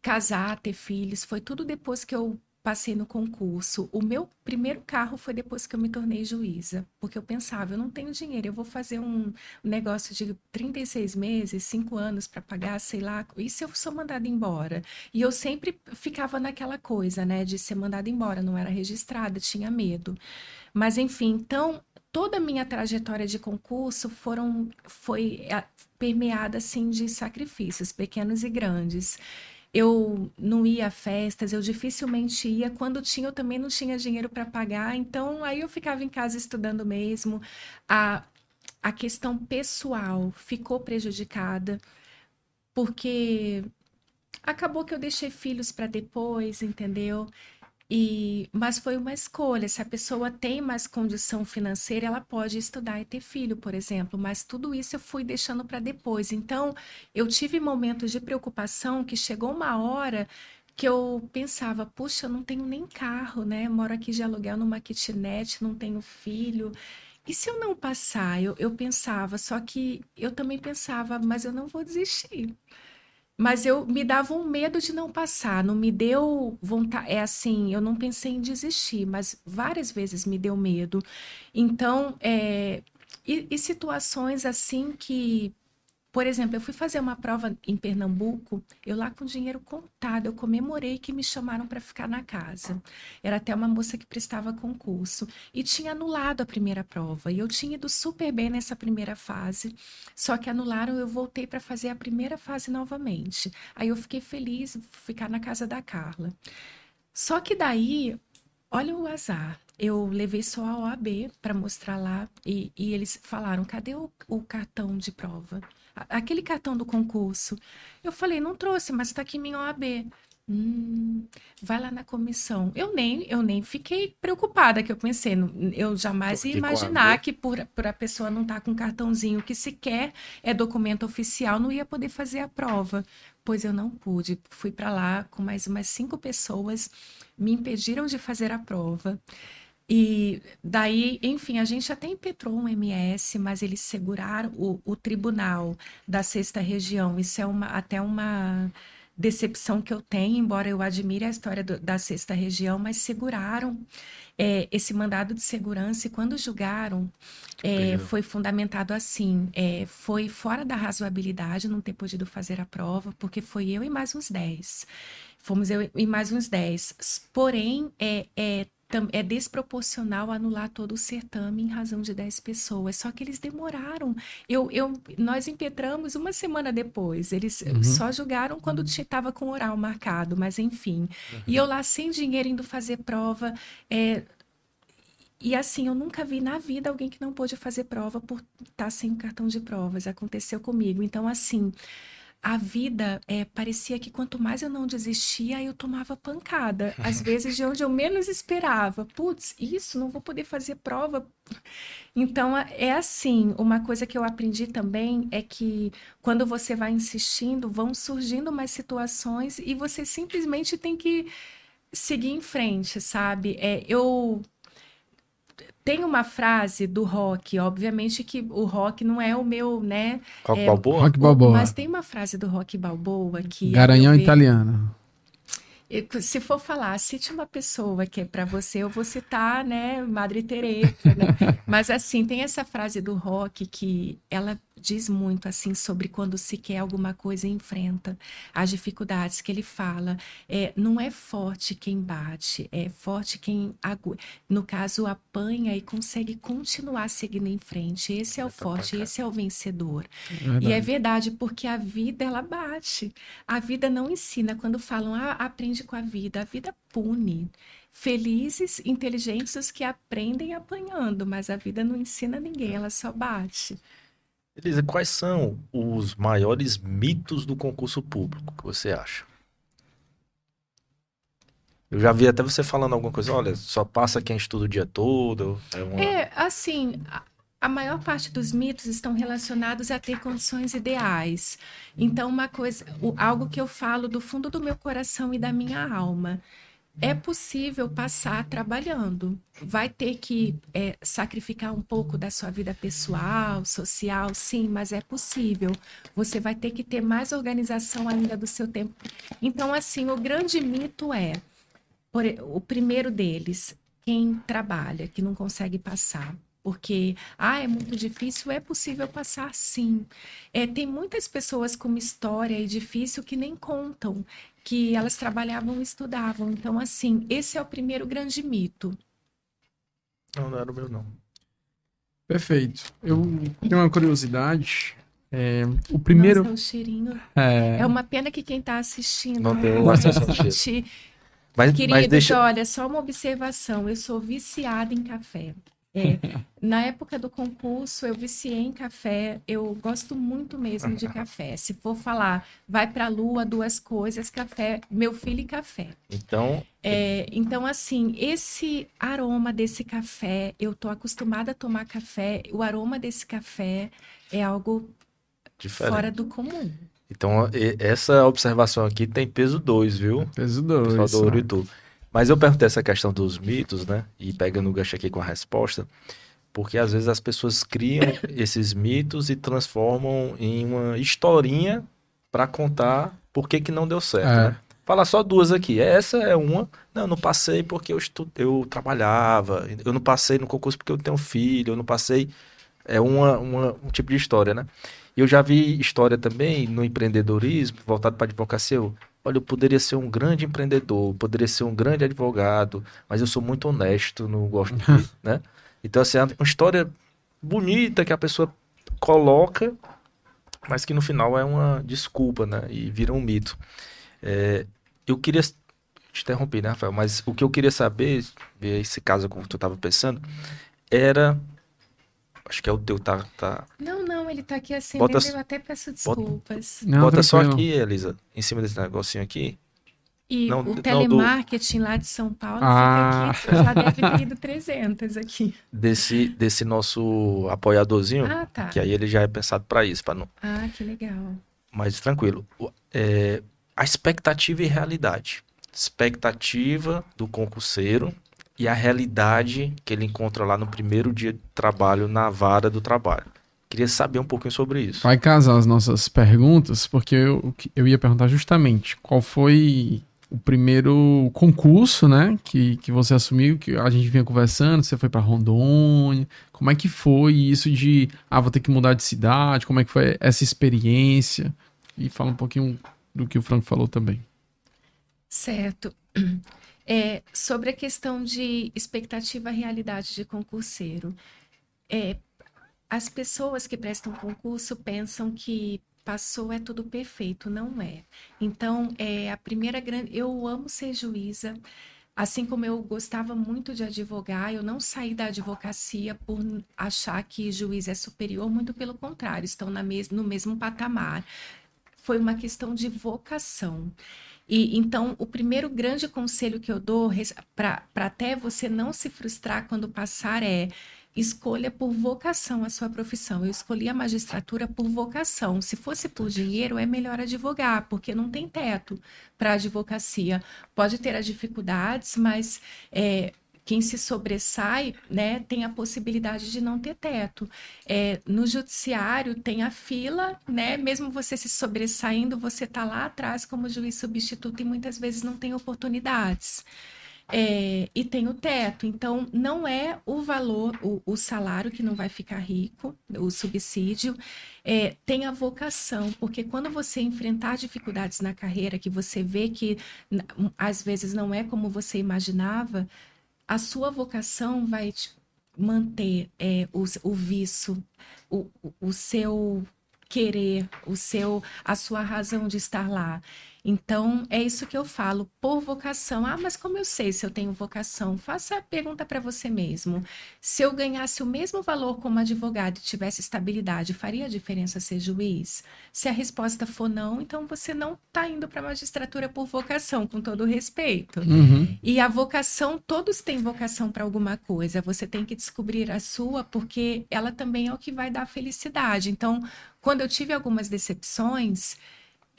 casar, ter filhos, foi tudo depois que eu passei no concurso. O meu primeiro carro foi depois que eu me tornei juíza, porque eu pensava, eu não tenho dinheiro, eu vou fazer um negócio de 36 meses, 5 anos para pagar, sei lá, e se eu sou mandada embora? E eu sempre ficava naquela coisa, né, de ser mandada embora, não era registrada, tinha medo. Mas enfim, então toda a minha trajetória de concurso foram foi é, permeada assim de sacrifícios, pequenos e grandes eu não ia a festas, eu dificilmente ia. Quando tinha, eu também não tinha dinheiro para pagar, então aí eu ficava em casa estudando mesmo. A, a questão pessoal ficou prejudicada, porque acabou que eu deixei filhos para depois, entendeu? E, mas foi uma escolha. Se a pessoa tem mais condição financeira, ela pode estudar e ter filho, por exemplo. Mas tudo isso eu fui deixando para depois. Então, eu tive momentos de preocupação que chegou uma hora que eu pensava, puxa, eu não tenho nem carro, né? moro aqui de aluguel numa kitnet, não tenho filho. E se eu não passar? Eu, eu pensava, só que eu também pensava, mas eu não vou desistir. Mas eu me dava um medo de não passar, não me deu vontade. É assim, eu não pensei em desistir, mas várias vezes me deu medo. Então, é, e, e situações assim que por exemplo, eu fui fazer uma prova em Pernambuco, eu lá com dinheiro contado, eu comemorei que me chamaram para ficar na casa. Era até uma moça que prestava concurso e tinha anulado a primeira prova. E eu tinha ido super bem nessa primeira fase, só que anularam, eu voltei para fazer a primeira fase novamente. Aí eu fiquei feliz ficar na casa da Carla. Só que daí, olha o azar eu levei só a OAB para mostrar lá e, e, eles falaram: cadê o, o cartão de prova? Aquele cartão do concurso. Eu falei, não trouxe, mas está aqui minha OAB. Hum, vai lá na comissão. Eu nem, eu nem fiquei preocupada, que eu pensei, eu jamais ia imaginar que por, por a pessoa não estar tá com cartãozinho que sequer é documento oficial, não ia poder fazer a prova. Pois eu não pude. Fui para lá com mais umas cinco pessoas, me impediram de fazer a prova. E daí, enfim, a gente até impetrou um MS, mas eles seguraram o, o tribunal da sexta região. Isso é uma, até uma decepção que eu tenho, embora eu admire a história do, da sexta região, mas seguraram é, esse mandado de segurança e quando julgaram, é, foi fundamentado assim, é, foi fora da razoabilidade não ter podido fazer a prova, porque foi eu e mais uns 10. Fomos eu e mais uns 10. Porém, é, é desproporcional anular todo o certame em razão de 10 pessoas. Só que eles demoraram. Eu, eu, nós impetramos uma semana depois. Eles uhum. só julgaram quando estava com oral marcado, mas enfim. Uhum. E eu lá sem dinheiro indo fazer prova. É, e assim, eu nunca vi na vida alguém que não pôde fazer prova por estar tá sem cartão de provas. Aconteceu comigo. Então, assim, a vida é, parecia que quanto mais eu não desistia, eu tomava pancada. Às vezes de onde eu menos esperava. Putz, isso, não vou poder fazer prova. Então, é assim, uma coisa que eu aprendi também é que quando você vai insistindo, vão surgindo mais situações e você simplesmente tem que seguir em frente, sabe? É, eu tem uma frase do rock, obviamente que o rock não é o meu, né? Rock é, Balboa? Rock Balboa. Mas tem uma frase do rock Balboa que. Garanhão italiano. Se for falar, cite uma pessoa que é para você, eu vou citar, né, Madre Teresa, né? Mas assim, tem essa frase do rock que ela diz muito assim sobre quando se quer alguma coisa e enfrenta as dificuldades que ele fala. É, não é forte quem bate, é forte quem agu... no caso apanha e consegue continuar seguindo em frente. Esse é o forte, esse é o vencedor. Verdade. E é verdade porque a vida ela bate. A vida não ensina quando falam ah, aprende com a vida, a vida pune felizes, inteligentes os que aprendem apanhando, mas a vida não ensina ninguém, ela só bate. Elisa, quais são os maiores mitos do concurso público que você acha? Eu já vi até você falando alguma coisa, olha, só passa quem estuda o dia todo. É, uma... é assim, a, maior parte dos mitos estão relacionados a ter condições ideais. Então, uma coisa, algo que eu falo do fundo do meu coração e da minha alma é possível passar trabalhando. Vai ter que é, sacrificar um pouco da sua vida pessoal, social, sim, mas é possível. Você vai ter que ter mais organização ainda do seu tempo. Então, assim, o grande mito é: por, o primeiro deles, quem trabalha, que não consegue passar. Porque, ah, é muito difícil, é possível passar sim. É, tem muitas pessoas com uma história e difícil que nem contam que elas trabalhavam e estudavam. Então, assim, esse é o primeiro grande mito. Não, não era o meu, não. Perfeito. Eu tenho uma curiosidade. É, o primeiro. Nossa, o cheirinho. É... é uma pena que quem está assistindo. Não tem. Mas, Queridos, mas deixa... olha, só uma observação. Eu sou viciada em café. É, na época do concurso, eu viciei em café. Eu gosto muito mesmo de café. Se for falar, vai para a lua, duas coisas, café, meu filho e café. Então. É, então, assim, esse aroma desse café, eu tô acostumada a tomar café. O aroma desse café é algo Diferente. fora do comum. Então, essa observação aqui tem peso 2, viu? Peso 2. Pessoal do Uritu. Mas eu perguntei essa questão dos mitos, né? E pegando o gancho aqui com a resposta, porque às vezes as pessoas criam esses mitos e transformam em uma historinha para contar por que, que não deu certo, é. né? Falar só duas aqui. Essa é uma. Não, eu não passei porque eu, estu... eu trabalhava. Eu não passei no concurso porque eu tenho filho. Eu não passei. É uma, uma, um tipo de história, né? E eu já vi história também no empreendedorismo, voltado para advocacia. Eu, olha, eu poderia ser um grande empreendedor, poderia ser um grande advogado, mas eu sou muito honesto, não gosto de, né? Então, assim, é uma história bonita que a pessoa coloca, mas que no final é uma desculpa, né? E vira um mito. É, eu queria te interromper, né, Rafael? Mas o que eu queria saber, ver esse caso como tu estava pensando, era Acho que é o teu, tá. tá... Não, não, ele tá aqui assim, bota, eu até peço desculpas. Bota, não, bota só aqui, Elisa, em cima desse negocinho aqui. E não, o telemarketing do... lá de São Paulo ah. fica aqui, já deve ter ido 300 aqui. Desse, desse nosso apoiadorzinho, ah, tá. que aí ele já é pensado para isso, para não... Ah, que legal. Mas tranquilo. É, a expectativa e realidade. Expectativa do concurseiro e a realidade que ele encontra lá no primeiro dia de trabalho na vara do trabalho. Queria saber um pouquinho sobre isso. Vai casar as nossas perguntas, porque eu, eu ia perguntar justamente qual foi o primeiro concurso, né, que, que você assumiu, que a gente vinha conversando, você foi para Rondônia, como é que foi isso de, ah, vou ter que mudar de cidade, como é que foi essa experiência? E fala um pouquinho do que o Franco falou também. Certo. É, sobre a questão de expectativa realidade de concurseiro. É, as pessoas que prestam concurso pensam que passou é tudo perfeito, não é. Então, é a primeira grande. Eu amo ser juíza, Assim como eu gostava muito de advogar, eu não saí da advocacia por achar que juiz é superior, muito pelo contrário, estão na mes no mesmo patamar. Foi uma questão de vocação. E então, o primeiro grande conselho que eu dou para até você não se frustrar quando passar é escolha por vocação a sua profissão. Eu escolhi a magistratura por vocação. Se fosse por dinheiro, é melhor advogar, porque não tem teto para a advocacia. Pode ter as dificuldades, mas é, quem se sobressai, né, tem a possibilidade de não ter teto. É, no judiciário tem a fila, né, mesmo você se sobressaindo, você está lá atrás como juiz substituto e muitas vezes não tem oportunidades. É, e tem o teto. Então, não é o valor, o, o salário que não vai ficar rico, o subsídio, é, tem a vocação, porque quando você enfrentar dificuldades na carreira, que você vê que às vezes não é como você imaginava, a sua vocação vai manter é, o, o vício, o, o seu querer, o seu, a sua razão de estar lá. Então, é isso que eu falo, por vocação. Ah, mas como eu sei se eu tenho vocação? Faça a pergunta para você mesmo. Se eu ganhasse o mesmo valor como advogado e tivesse estabilidade, faria a diferença ser juiz? Se a resposta for não, então você não está indo para a magistratura por vocação, com todo respeito. Uhum. E a vocação, todos têm vocação para alguma coisa. Você tem que descobrir a sua, porque ela também é o que vai dar felicidade. Então, quando eu tive algumas decepções,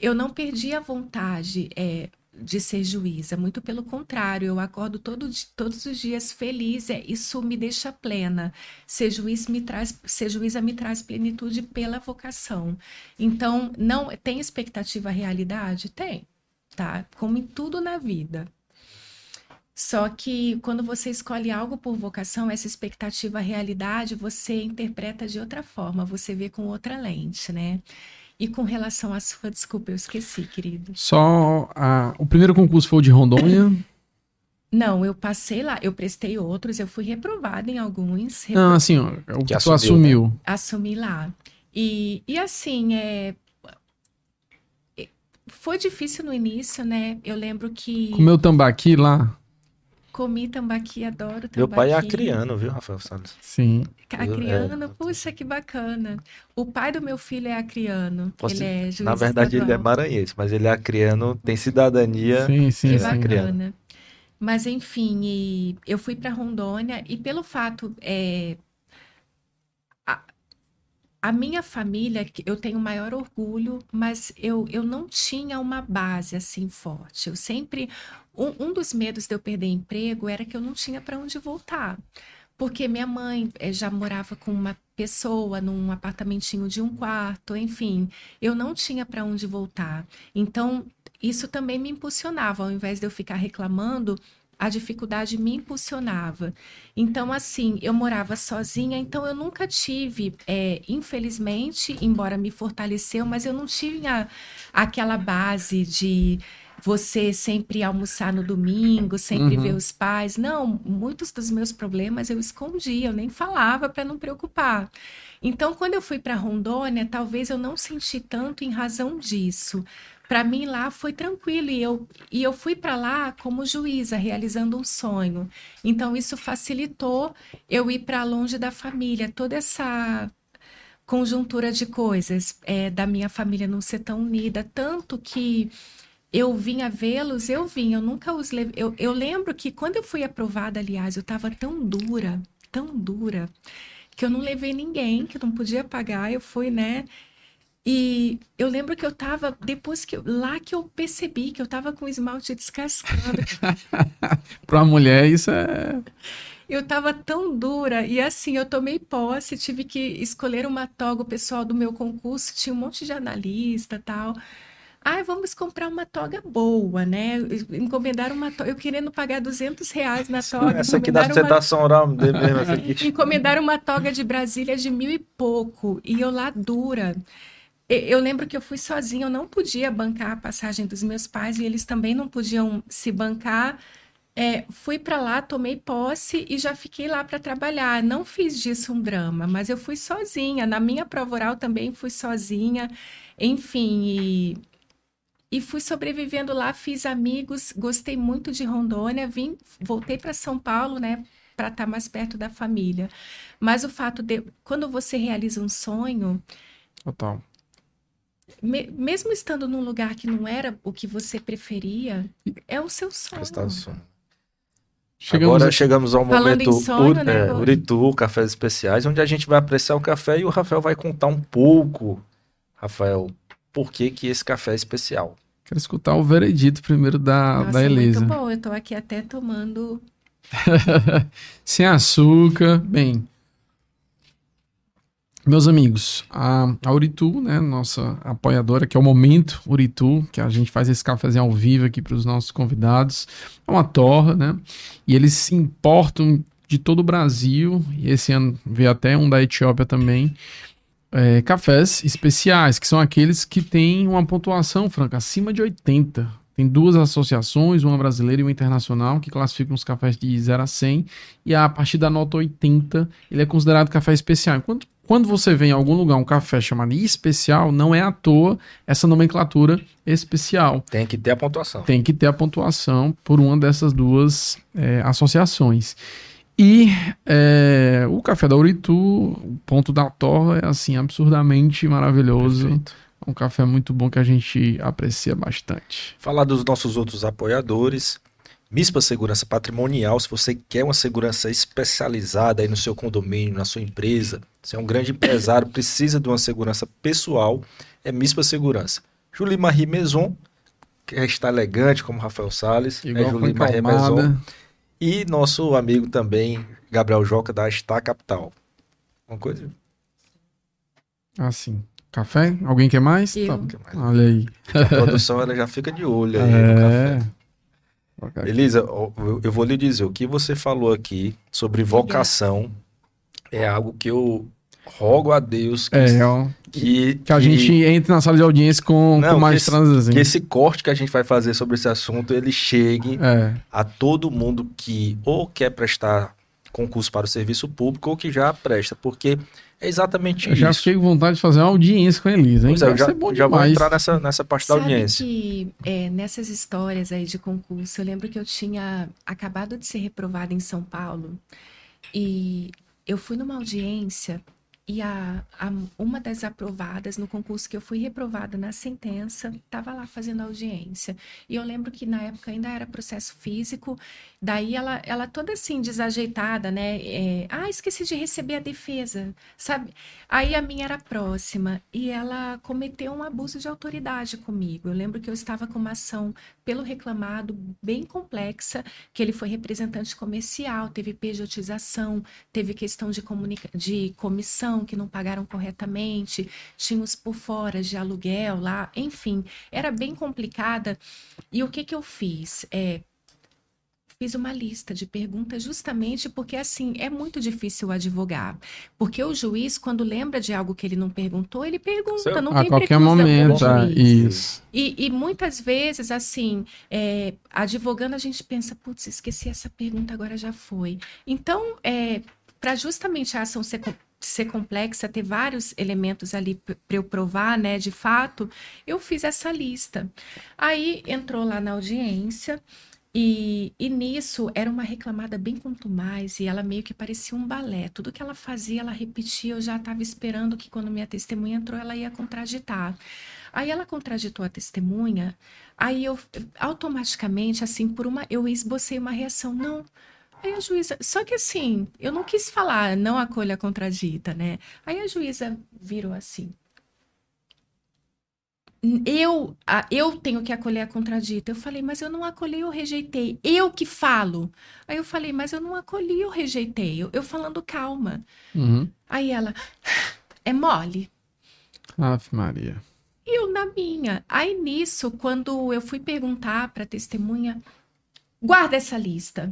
eu não perdi a vontade é, de ser juíza, muito pelo contrário, eu acordo todo, todos os dias feliz, é, isso me deixa plena. Ser juiz me traz, ser juíza me traz plenitude pela vocação. Então, não tem expectativa realidade? Tem, tá? Como em tudo na vida. Só que quando você escolhe algo por vocação, essa expectativa realidade, você interpreta de outra forma, você vê com outra lente, né? E com relação à sua, desculpa, eu esqueci, querido. Só a, o primeiro concurso foi o de Rondônia? Não, eu passei lá, eu prestei outros, eu fui reprovada em alguns. Repro... Não, assim, ó, o que, que tu assumiu. Né? Assumi lá. E, e assim, é, foi difícil no início, né? Eu lembro que. Comeu tambaqui lá? Comi tambaqui, adoro tambaqui. Meu pai é acriano, viu, Rafael Salles? Sim. Acriano, é... puxa, que bacana. O pai do meu filho é acriano. Posso... Ele é juiz Na verdade, estadual. ele é maranhense, mas ele é acriano, tem cidadania. Sim, sim, que sim. bacana. Mas, enfim, eu fui para Rondônia e pelo fato... É, a minha família, eu tenho maior orgulho, mas eu, eu não tinha uma base assim forte. Eu sempre. Um, um dos medos de eu perder emprego era que eu não tinha para onde voltar. Porque minha mãe eh, já morava com uma pessoa num apartamentinho de um quarto, enfim, eu não tinha para onde voltar. Então, isso também me impulsionava, ao invés de eu ficar reclamando, a dificuldade me impulsionava. Então, assim, eu morava sozinha, então eu nunca tive, é, infelizmente, embora me fortaleceu, mas eu não tinha aquela base de você sempre almoçar no domingo, sempre uhum. ver os pais. Não, muitos dos meus problemas eu escondia, eu nem falava para não preocupar. Então, quando eu fui para Rondônia, talvez eu não senti tanto em razão disso para mim lá foi tranquilo e eu, e eu fui para lá como juíza, realizando um sonho. Então isso facilitou eu ir para longe da família, toda essa conjuntura de coisas é, da minha família não ser tão unida, tanto que eu vinha vê-los, eu vim, eu nunca os levei. Eu, eu lembro que quando eu fui aprovada, aliás, eu estava tão dura, tão dura, que eu não levei ninguém, que eu não podia pagar, eu fui, né? E eu lembro que eu tava, depois que eu, lá que eu percebi que eu tava com esmalte descascado. Para uma mulher, isso é. Eu tava tão dura. E assim, eu tomei posse, tive que escolher uma toga. O pessoal do meu concurso tinha um monte de analista tal. Ah, vamos comprar uma toga boa, né? Encomendaram uma toga, eu querendo pagar 200 reais na toga. Essa aqui da sustentação uma... oral mesmo, essa aqui. Encomendaram uma toga de Brasília de mil e pouco, e eu lá dura. Eu lembro que eu fui sozinha, eu não podia bancar a passagem dos meus pais e eles também não podiam se bancar. É, fui para lá, tomei posse e já fiquei lá para trabalhar. Não fiz disso um drama, mas eu fui sozinha. Na minha prova oral também fui sozinha. Enfim, e, e fui sobrevivendo lá, fiz amigos, gostei muito de Rondônia, vim, voltei para São Paulo, né, para estar tá mais perto da família. Mas o fato de quando você realiza um sonho, total. Me, mesmo estando num lugar que não era o que você preferia, é o seu sonho. Chegamos Agora a... chegamos ao Falando momento sonho, Ur, né, é, Uritu, cafés especiais, onde a gente vai apreciar o café e o Rafael vai contar um pouco, Rafael, por que, que esse café é especial. Quero escutar o veredito primeiro da, Nossa, da Elisa. Muito bom, eu estou aqui até tomando. Sem açúcar. Bem, meus amigos, a, a Uritu, né, nossa apoiadora, que é o Momento Uritu, que a gente faz esse cafezinho ao vivo aqui para os nossos convidados, é uma torra, né? E eles se importam de todo o Brasil, e esse ano veio até um da Etiópia também, é, cafés especiais, que são aqueles que têm uma pontuação, Franca, acima de 80. Tem duas associações, uma brasileira e uma internacional, que classificam os cafés de 0 a 100, e a partir da nota 80, ele é considerado café especial. Enquanto quando você vê em algum lugar um café chamado especial, não é à toa essa nomenclatura especial. Tem que ter a pontuação. Tem que ter a pontuação por uma dessas duas é, associações. E é, o café da Uritu, o ponto da torre é assim, absurdamente maravilhoso. Perfeito. É um café muito bom que a gente aprecia bastante. Falar dos nossos outros apoiadores. MISPA Segurança Patrimonial, se você quer uma segurança especializada aí no seu condomínio, na sua empresa, você é um grande empresário, precisa de uma segurança pessoal, é MISPA Segurança. Julie Marie Maison, que está elegante como Rafael Salles, é Julie Marie Maison. E nosso amigo também, Gabriel Joca, da Star Capital. Uma coisa? Ah, sim. Café? Alguém quer mais? Eu. Tá. Olha aí. A produção ela já fica de olho aí é... no café. Okay. Elisa, eu vou lhe dizer, o que você falou aqui sobre vocação é algo que eu rogo a Deus que, é, que, que, a gente entre na sala de audiência com, não, com mais transazinho. Que esse corte que a gente vai fazer sobre esse assunto, ele chegue é. a todo mundo que ou quer prestar concurso para o serviço público ou que já presta, porque é exatamente eu isso. Já fiquei com vontade de fazer uma audiência com a Elisa, hein? Pois é, eu já, já vou entrar nessa, nessa parte Sabe da audiência. que é, nessas histórias aí de concurso, eu lembro que eu tinha acabado de ser reprovada em São Paulo e eu fui numa audiência e a, a, uma das aprovadas no concurso que eu fui reprovada na sentença estava lá fazendo audiência. E eu lembro que na época ainda era processo físico, daí ela, ela toda assim, desajeitada, né? É, ah, esqueci de receber a defesa, sabe? Aí a minha era próxima e ela cometeu um abuso de autoridade comigo. Eu lembro que eu estava com uma ação pelo reclamado bem complexa, que ele foi representante comercial, teve pejotização, teve questão de, comunica de comissão que não pagaram corretamente, tínhamos por fora de aluguel lá, enfim, era bem complicada. E o que, que eu fiz? É, fiz uma lista de perguntas justamente porque assim é muito difícil advogar, porque o juiz quando lembra de algo que ele não perguntou ele pergunta, não a tem qualquer momento, é, isso. E, e, muitas vezes assim é, advogando a gente pensa, putz, esqueci essa pergunta agora já foi. Então é para justamente a ação ser ser complexa, ter vários elementos ali para eu provar, né, de fato, eu fiz essa lista. Aí entrou lá na audiência e, e nisso era uma reclamada bem mais e ela meio que parecia um balé. Tudo que ela fazia, ela repetia. Eu já estava esperando que quando minha testemunha entrou, ela ia contraditar. Aí ela contraditou a testemunha. Aí eu automaticamente, assim, por uma, eu esbocei uma reação. Não, Aí a juíza, só que assim, eu não quis falar, não acolha a contradita, né? Aí a juíza virou assim. Eu, eu tenho que acolher a contradita. Eu falei, mas eu não acolhi, eu rejeitei. Eu que falo. Aí eu falei, mas eu não acolhi, eu rejeitei. Eu, eu falando calma. Uhum. Aí ela, é mole. Ave Maria. E eu na minha. Aí nisso, quando eu fui perguntar para testemunha, guarda essa lista.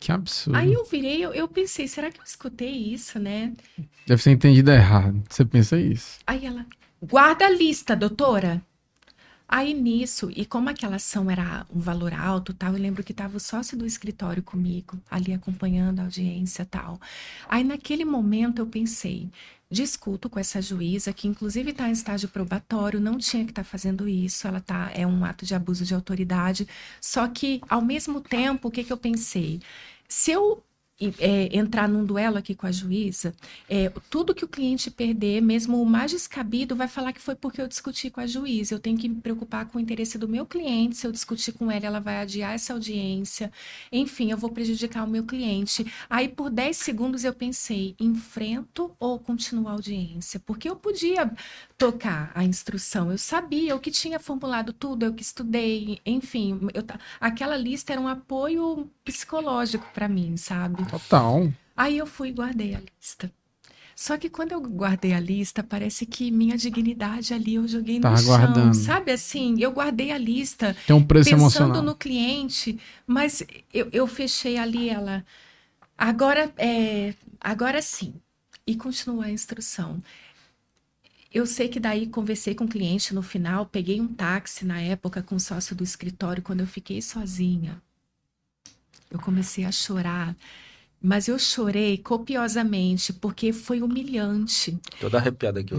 Que absurdo. Aí eu virei, eu, eu, pensei, será que eu escutei isso, né? Deve ser entendido errado. Você pensa isso. Aí ela, guarda a lista, doutora. Aí nisso, e como aquela ação era um valor alto, tal, eu lembro que estava o sócio do escritório comigo, ali acompanhando a audiência tal. Aí naquele momento eu pensei, discuto com essa juíza, que inclusive está em estágio probatório, não tinha que estar tá fazendo isso, ela tá, é um ato de abuso de autoridade. Só que, ao mesmo tempo, o que, que eu pensei? Se eu é, entrar num duelo aqui com a juíza, é, tudo que o cliente perder, mesmo o mais descabido, vai falar que foi porque eu discuti com a juíza. Eu tenho que me preocupar com o interesse do meu cliente. Se eu discutir com ela, ela vai adiar essa audiência. Enfim, eu vou prejudicar o meu cliente. Aí, por 10 segundos, eu pensei: enfrento ou continuo a audiência? Porque eu podia tocar a instrução. Eu sabia, o que tinha formulado tudo, eu que estudei, enfim, eu, aquela lista era um apoio psicológico para mim, sabe? Total. Aí eu fui e guardei a lista. Só que quando eu guardei a lista, parece que minha dignidade ali eu joguei no chão. Guardando. Sabe assim, eu guardei a lista Tem um preço pensando emocional. no cliente, mas eu, eu fechei ali ela. Agora, é, agora sim. E continua a instrução. Eu sei que daí conversei com o cliente no final, peguei um táxi na época com o sócio do escritório, quando eu fiquei sozinha. Eu comecei a chorar, mas eu chorei copiosamente porque foi humilhante. Toda arrepiada aqui.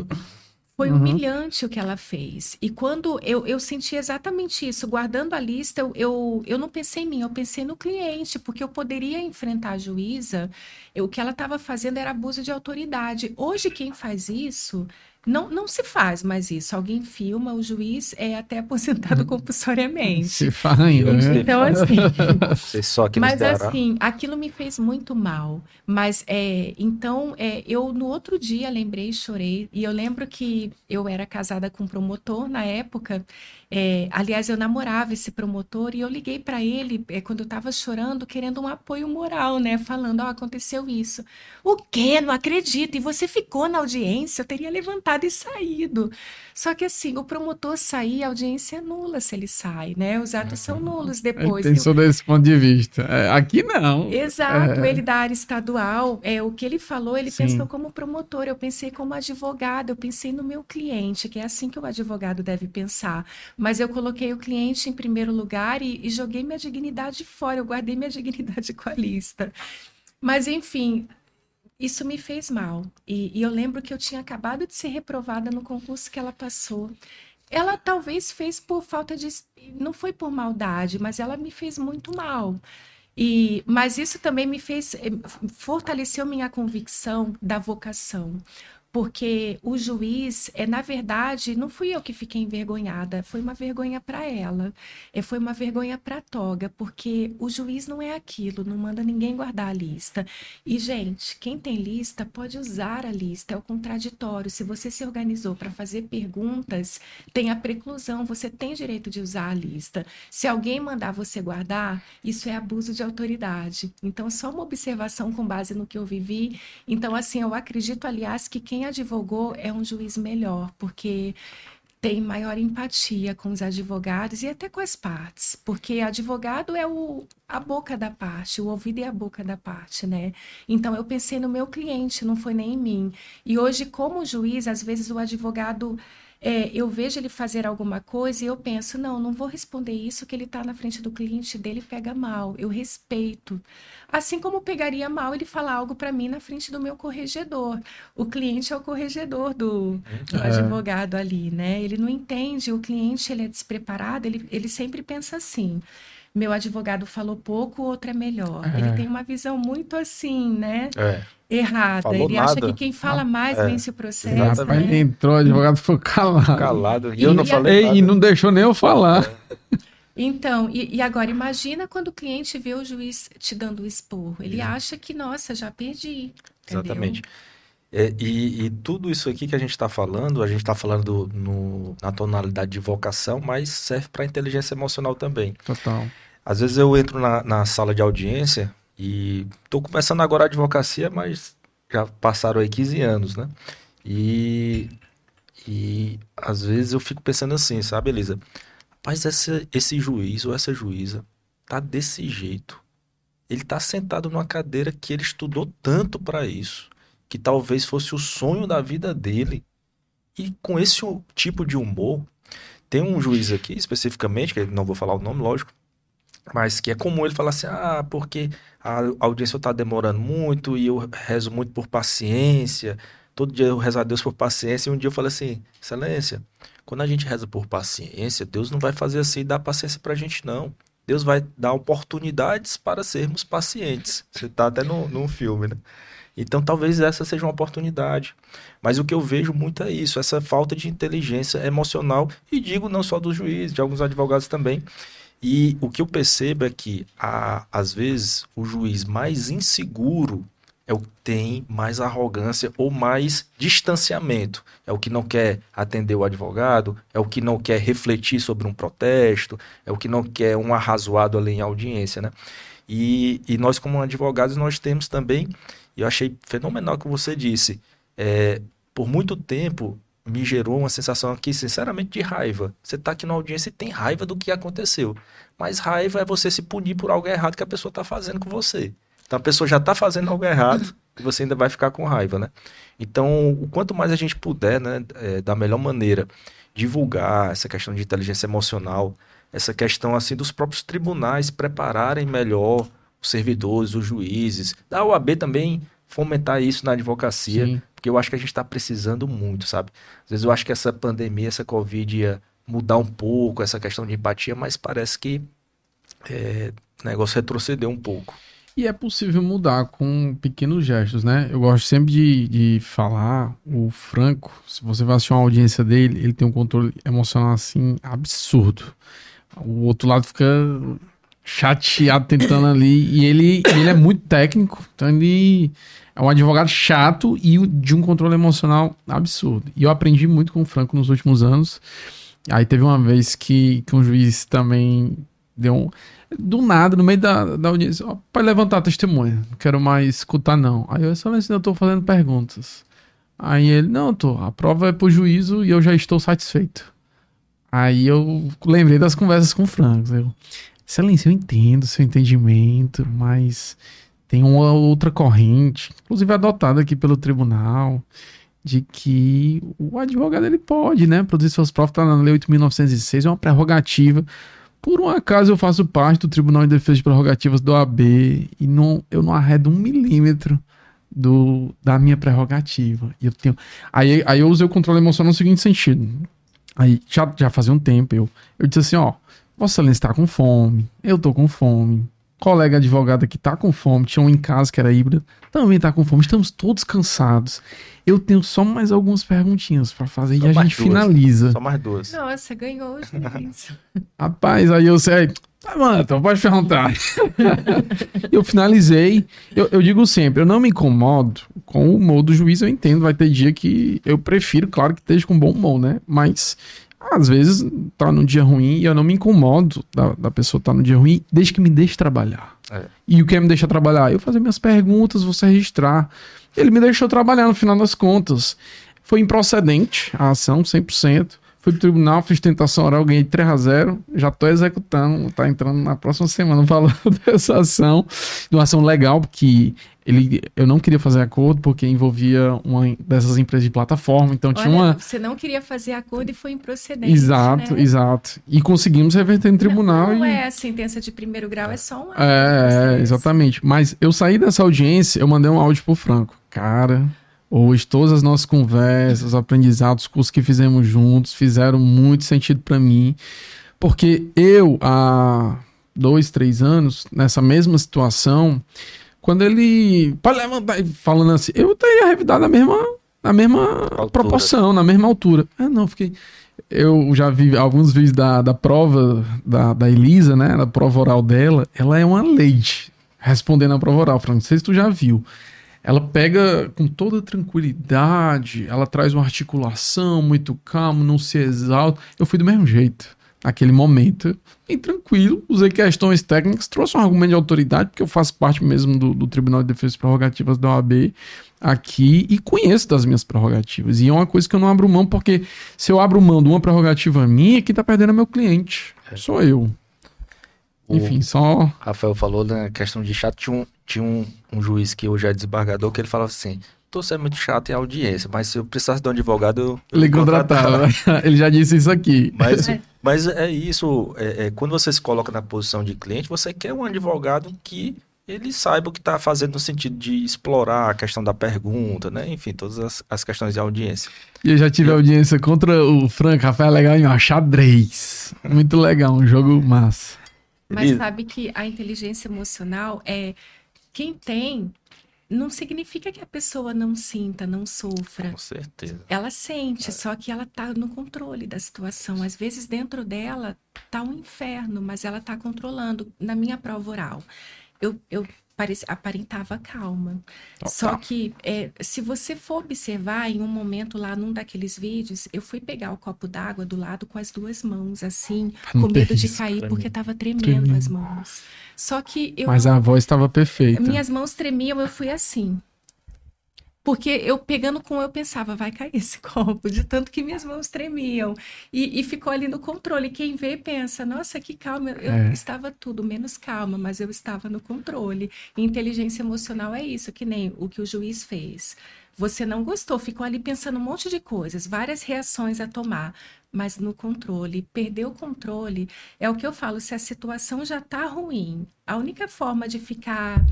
Foi uhum. humilhante o que ela fez. E quando eu, eu senti exatamente isso, guardando a lista, eu, eu, eu não pensei em mim, eu pensei no cliente, porque eu poderia enfrentar a juíza. Eu, o que ela estava fazendo era abuso de autoridade. Hoje, quem faz isso não, não se faz mais isso. Alguém filma, o juiz é até aposentado uhum. compulsoriamente. Se faz ainda, né? Então, assim. só aqui mas, assim, aquilo me fez muito mal. Mas, é, então, é, eu no outro dia lembrei e chorei. E eu lembro que eu era casada com um promotor na época. É, aliás, eu namorava esse promotor e eu liguei para ele é, quando eu estava chorando, querendo um apoio moral, né? Falando, ó, oh, aconteceu isso. O quê? Não acredito. E você ficou na audiência? Eu teria levantado e saído. Só que assim, o promotor sair, a audiência é nula se ele sai, né? Os atos são uhum. nulos depois. Pensou eu... desse ponto de vista. É, aqui não. Exato, é... ele da área estadual, é, o que ele falou, ele Sim. pensou como promotor, eu pensei como advogado, eu pensei no meu cliente, que é assim que o advogado deve pensar. Mas eu coloquei o cliente em primeiro lugar e, e joguei minha dignidade fora, eu guardei minha dignidade com a lista. Mas, enfim, isso me fez mal. E, e, eu lembro que eu tinha acabado de ser reprovada no concurso que ela passou. Ela talvez fez por falta de. Não foi por maldade, mas ela me fez muito mal. E, mas isso também me fez. Eh, fortaleceu minha convicção da vocação porque o juiz, é na verdade, não fui eu que fiquei envergonhada, foi uma vergonha para ela, é, foi uma vergonha para toga, porque o juiz não é aquilo, não manda ninguém guardar a lista. E, gente, quem tem lista pode usar a lista, é o contraditório. Se você se organizou para fazer perguntas, tem a preclusão, você tem direito de usar a lista. Se alguém mandar você guardar, isso é abuso de autoridade. Então, só uma observação com base no que eu vivi. Então, assim, eu acredito, aliás, que quem advogou é um juiz melhor, porque tem maior empatia com os advogados e até com as partes, porque advogado é o, a boca da parte, o ouvido é a boca da parte, né? Então eu pensei no meu cliente, não foi nem em mim. E hoje, como juiz, às vezes o advogado é, eu vejo ele fazer alguma coisa e eu penso, não, não vou responder isso, que ele está na frente do cliente dele pega mal. Eu respeito. Assim como pegaria mal ele falar algo para mim na frente do meu corregedor. O cliente é o corregedor do, do é. advogado ali, né? Ele não entende, o cliente ele é despreparado, ele, ele sempre pensa assim meu advogado falou pouco, o outro é melhor. É. Ele tem uma visão muito assim, né? É. Errada. Falou ele nada. acha que quem fala mais é. vence o processo. Né? Ele entrou, o advogado ficou calado. Calado. E, e eu não e falei. A... E não deixou nem eu falar. Então, e, e, agora imagina quando o cliente vê o juiz te dando o esporro. Ele é. acha que, nossa, já perdi. Exatamente. É, e, e, tudo isso aqui que a gente está falando, a gente está falando no, na tonalidade de vocação, mas serve para inteligência emocional também. Total. Às vezes eu entro na, na sala de audiência e estou começando agora a advocacia, mas já passaram aí 15 anos, né? E, e às vezes eu fico pensando assim, sabe, Elisa? Rapaz, esse, esse juiz ou essa juíza tá desse jeito. Ele tá sentado numa cadeira que ele estudou tanto para isso, que talvez fosse o sonho da vida dele. E com esse tipo de humor, tem um juiz aqui especificamente, que não vou falar o nome, lógico, mas que é comum ele falar assim, ah, porque a audiência está demorando muito e eu rezo muito por paciência, todo dia eu rezo a Deus por paciência. E um dia eu falei assim, excelência, quando a gente reza por paciência, Deus não vai fazer assim e dar paciência pra gente, não. Deus vai dar oportunidades para sermos pacientes. Você está até no, num filme, né? Então talvez essa seja uma oportunidade. Mas o que eu vejo muito é isso, essa falta de inteligência emocional, e digo não só do juiz, de alguns advogados também. E o que eu percebo é que, às vezes, o juiz mais inseguro é o que tem mais arrogância ou mais distanciamento. É o que não quer atender o advogado, é o que não quer refletir sobre um protesto, é o que não quer um arrazoado ali em audiência, né? E, e nós, como advogados, nós temos também, e eu achei fenomenal o que você disse, é, por muito tempo me gerou uma sensação aqui, sinceramente, de raiva. Você está aqui na audiência e tem raiva do que aconteceu. Mas raiva é você se punir por algo errado que a pessoa está fazendo com você. Então a pessoa já está fazendo algo errado e você ainda vai ficar com raiva, né? Então, o quanto mais a gente puder, né, é, da melhor maneira, divulgar essa questão de inteligência emocional, essa questão assim dos próprios tribunais prepararem melhor os servidores, os juízes, da OAB também fomentar isso na advocacia, Sim. Porque eu acho que a gente está precisando muito, sabe? Às vezes eu acho que essa pandemia, essa Covid ia mudar um pouco essa questão de empatia, mas parece que é, o negócio retrocedeu um pouco. E é possível mudar com pequenos gestos, né? Eu gosto sempre de, de falar, o Franco, se você vai assistir uma audiência dele, ele tem um controle emocional assim absurdo. O outro lado fica chateado tentando ali, e ele, ele é muito técnico, então ele é um advogado chato e de um controle emocional absurdo. E eu aprendi muito com o Franco nos últimos anos. Aí teve uma vez que, que um juiz também deu um do nada, no meio da, da audiência, ó, pode levantar a testemunha, não quero mais escutar não. Aí eu, excelência, eu estou fazendo perguntas. Aí ele, não, tô, a prova é pro juízo e eu já estou satisfeito. Aí eu lembrei das conversas com o Franco. Excelência, eu entendo seu entendimento, mas tem uma outra corrente, inclusive adotada aqui pelo tribunal, de que o advogado ele pode, né, produzir suas provas, tá na lei 8.906, é uma prerrogativa por um acaso eu faço parte do Tribunal de Defesa de Prerrogativas do AB e não, eu não arredo um milímetro do, da minha prerrogativa. E eu tenho, aí, aí eu usei o controle emocional no seguinte sentido. Aí já, já fazia um tempo eu, eu disse assim, ó, Vossa Excelência está com fome, eu tô com fome, colega advogada que tá com fome, tinha um em casa que era híbrido, também tá com fome, estamos todos cansados. Eu tenho só mais algumas perguntinhas para fazer só e a gente duas. finaliza. Só mais duas. Nossa, ganhou hoje. Rapaz, aí eu sei. Tá, mano, então pode perguntar. eu finalizei. Eu, eu, digo sempre, eu não me incomodo com o humor do juiz, eu entendo. Vai ter dia que eu prefiro, claro, que esteja com bom humor, né? Mas às vezes tá num dia ruim e eu não me incomodo da, da pessoa estar tá no dia ruim, desde que me deixe trabalhar. É. E o que me deixa trabalhar? Eu fazer minhas perguntas, você registrar. Ele me deixou trabalhar no final das contas. Foi improcedente a ação, 100%. Fui pro tribunal, fiz tentação oral, ganhei 3 a 0 Já tô executando, tá entrando na próxima semana falando dessa ação. De uma ação legal, porque ele, eu não queria fazer acordo porque envolvia uma dessas empresas de plataforma, então Olha, tinha uma... Você não queria fazer acordo e foi improcedente, Exato, né? exato. E conseguimos reverter no tribunal Não, não e... é a sentença de primeiro grau, é só uma... É, é, exatamente. Mas eu saí dessa audiência, eu mandei um áudio pro Franco. Cara, Hoje, todas as nossas conversas, aprendizados, cursos que fizemos juntos, fizeram muito sentido para mim, porque eu, há dois, três anos, nessa mesma situação, quando ele. Pode levantar, falando assim, eu teria revidado na mesma, na mesma proporção, na mesma altura. Ah, não, fiquei. Eu já vi alguns vídeos da, da prova da, da Elisa, né? Da prova oral dela. Ela é uma leite respondendo a prova oral. Franco, não sei se tu já viu ela pega com toda tranquilidade, ela traz uma articulação muito calma, não se exalta. Eu fui do mesmo jeito, naquele momento, bem tranquilo, usei questões técnicas, trouxe um argumento de autoridade, porque eu faço parte mesmo do, do Tribunal de Defesa e Prerrogativas da OAB aqui e conheço das minhas prerrogativas. E é uma coisa que eu não abro mão, porque se eu abro mão de uma prerrogativa minha, quem está perdendo é meu cliente, é. sou eu. O Enfim, só. Rafael falou na questão de chato. Tinha, um, tinha um, um juiz que hoje é desembargador que ele falava assim: tô sendo muito chato em audiência, mas se eu precisasse de um advogado, eu. Ele contratava. ele já disse isso aqui. Mas. mas é isso. É, é, quando você se coloca na posição de cliente, você quer um advogado que ele saiba o que está fazendo no sentido de explorar a questão da pergunta, né? Enfim, todas as, as questões de audiência. E eu já tive eu... audiência contra o Frank Rafael legal em xadrez. Muito legal, um jogo massa. Mas sabe que a inteligência emocional é quem tem não significa que a pessoa não sinta, não sofra. Com certeza. Ela sente, é. só que ela está no controle da situação. Às vezes dentro dela tá um inferno, mas ela está controlando. Na minha prova oral, eu, eu parecia, aparentava calma. Só que é, se você for observar em um momento lá num daqueles vídeos, eu fui pegar o copo d'água do lado com as duas mãos, assim, com medo de cair, porque estava tremendo, tremendo as mãos. Só que eu. Mas a voz estava perfeita. Minhas mãos tremiam, eu fui assim. Porque eu pegando com eu pensava, vai cair esse copo, de tanto que minhas mãos tremiam. E, e ficou ali no controle. Quem vê pensa, nossa, que calma. Eu é. estava tudo menos calma, mas eu estava no controle. E inteligência emocional é isso, que nem o que o juiz fez. Você não gostou, ficou ali pensando um monte de coisas, várias reações a tomar, mas no controle. Perder o controle é o que eu falo, se a situação já está ruim, a única forma de ficar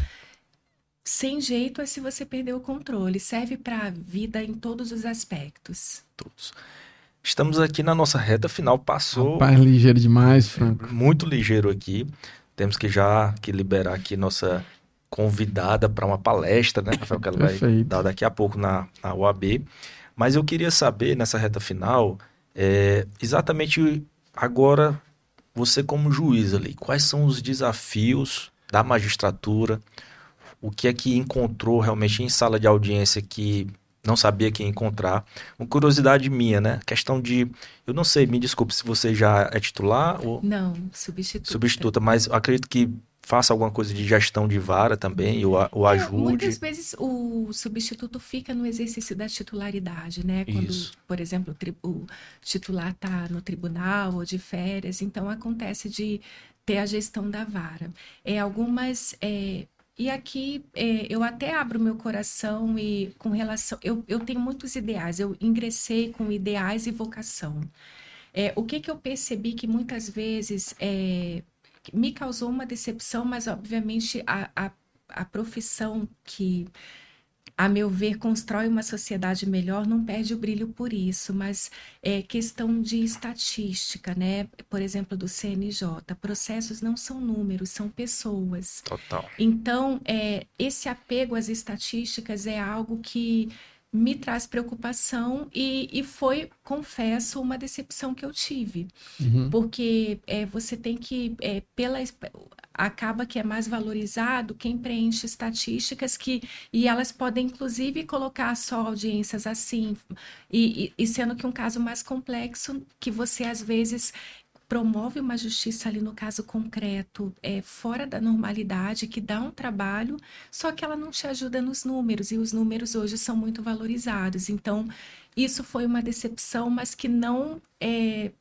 sem jeito é se você perder o controle. Serve para a vida em todos os aspectos. Todos. Estamos aqui na nossa reta final. Passou. Rapaz, ligeiro demais, Franco. Muito ligeiro aqui. Temos que já que liberar aqui nossa convidada para uma palestra, né, Rafael, que ela vai dar daqui a pouco na, na UAB. Mas eu queria saber, nessa reta final, é, exatamente agora, você como juiz ali, quais são os desafios da magistratura, o que é que encontrou realmente em sala de audiência que não sabia que encontrar. Uma curiosidade minha, né? Questão de. Eu não sei, me desculpe se você já é titular ou. Não, substituta. Substituta, mas acredito que faça alguma coisa de gestão de vara também, ou, ou é, ajude. Muitas vezes o substituto fica no exercício da titularidade, né? Quando, Isso. por exemplo, o titular está no tribunal ou de férias, então acontece de ter a gestão da vara. É, algumas é, e aqui é, eu até abro meu coração e com relação. Eu, eu tenho muitos ideais, eu ingressei com ideais e vocação. É, o que, que eu percebi que muitas vezes é, me causou uma decepção, mas obviamente a, a, a profissão que a meu ver, constrói uma sociedade melhor, não perde o brilho por isso, mas é questão de estatística, né? Por exemplo, do CNJ. Processos não são números, são pessoas. Total. Então, é, esse apego às estatísticas é algo que me traz preocupação e, e foi, confesso, uma decepção que eu tive. Uhum. Porque é, você tem que, é, pela acaba que é mais valorizado quem preenche estatísticas que e elas podem inclusive colocar só audiências assim e, e, e sendo que um caso mais complexo que você às vezes promove uma justiça ali no caso concreto é fora da normalidade que dá um trabalho só que ela não te ajuda nos números e os números hoje são muito valorizados. Então isso foi uma decepção mas que não é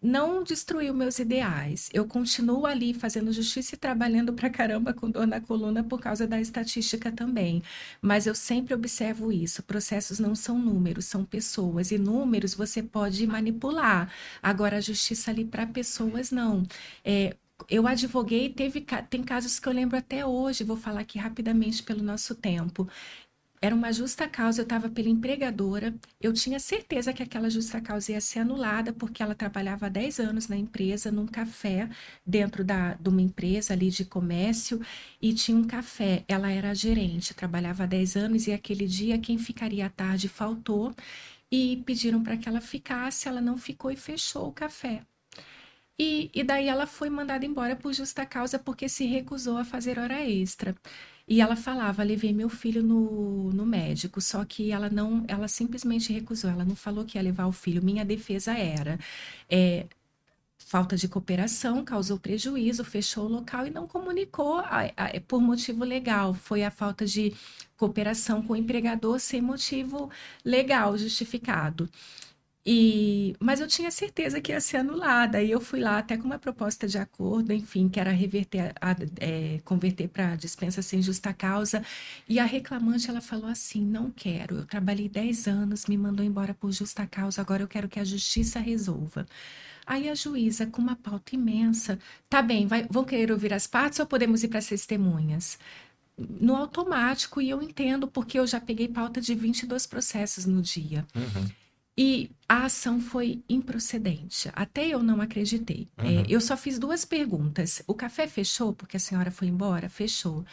não destruiu meus ideais. Eu continuo ali fazendo justiça e trabalhando pra caramba com dor na coluna por causa da estatística também. Mas eu sempre observo isso. Processos não são números, são pessoas. E números você pode manipular. Agora, a justiça ali para pessoas, não. É, eu advoguei, teve, tem casos que eu lembro até hoje, vou falar aqui rapidamente pelo nosso tempo. Era uma justa causa, eu estava pela empregadora, eu tinha certeza que aquela justa causa ia ser anulada, porque ela trabalhava há 10 anos na empresa, num café, dentro da, de uma empresa ali de comércio, e tinha um café. Ela era gerente, trabalhava há 10 anos, e aquele dia quem ficaria à tarde faltou, e pediram para que ela ficasse, ela não ficou e fechou o café. E, e daí ela foi mandada embora por justa causa, porque se recusou a fazer hora extra. E ela falava, levei meu filho no, no médico, só que ela não, ela simplesmente recusou, ela não falou que ia levar o filho. Minha defesa era, é, falta de cooperação causou prejuízo, fechou o local e não comunicou a, a, por motivo legal. Foi a falta de cooperação com o empregador sem motivo legal justificado. E, mas eu tinha certeza que ia ser anulada. E eu fui lá até com uma proposta de acordo, enfim, que era reverter, a, é, converter para dispensa sem justa causa. E a reclamante ela falou assim: não quero. Eu trabalhei 10 anos, me mandou embora por justa causa, agora eu quero que a justiça resolva. Aí a juíza, com uma pauta imensa, tá bem, vai, vão querer ouvir as partes ou podemos ir para as testemunhas? No automático, e eu entendo, porque eu já peguei pauta de 22 processos no dia. Uhum. E a ação foi improcedente. Até eu não acreditei. Uhum. É, eu só fiz duas perguntas. O café fechou porque a senhora foi embora? Fechou.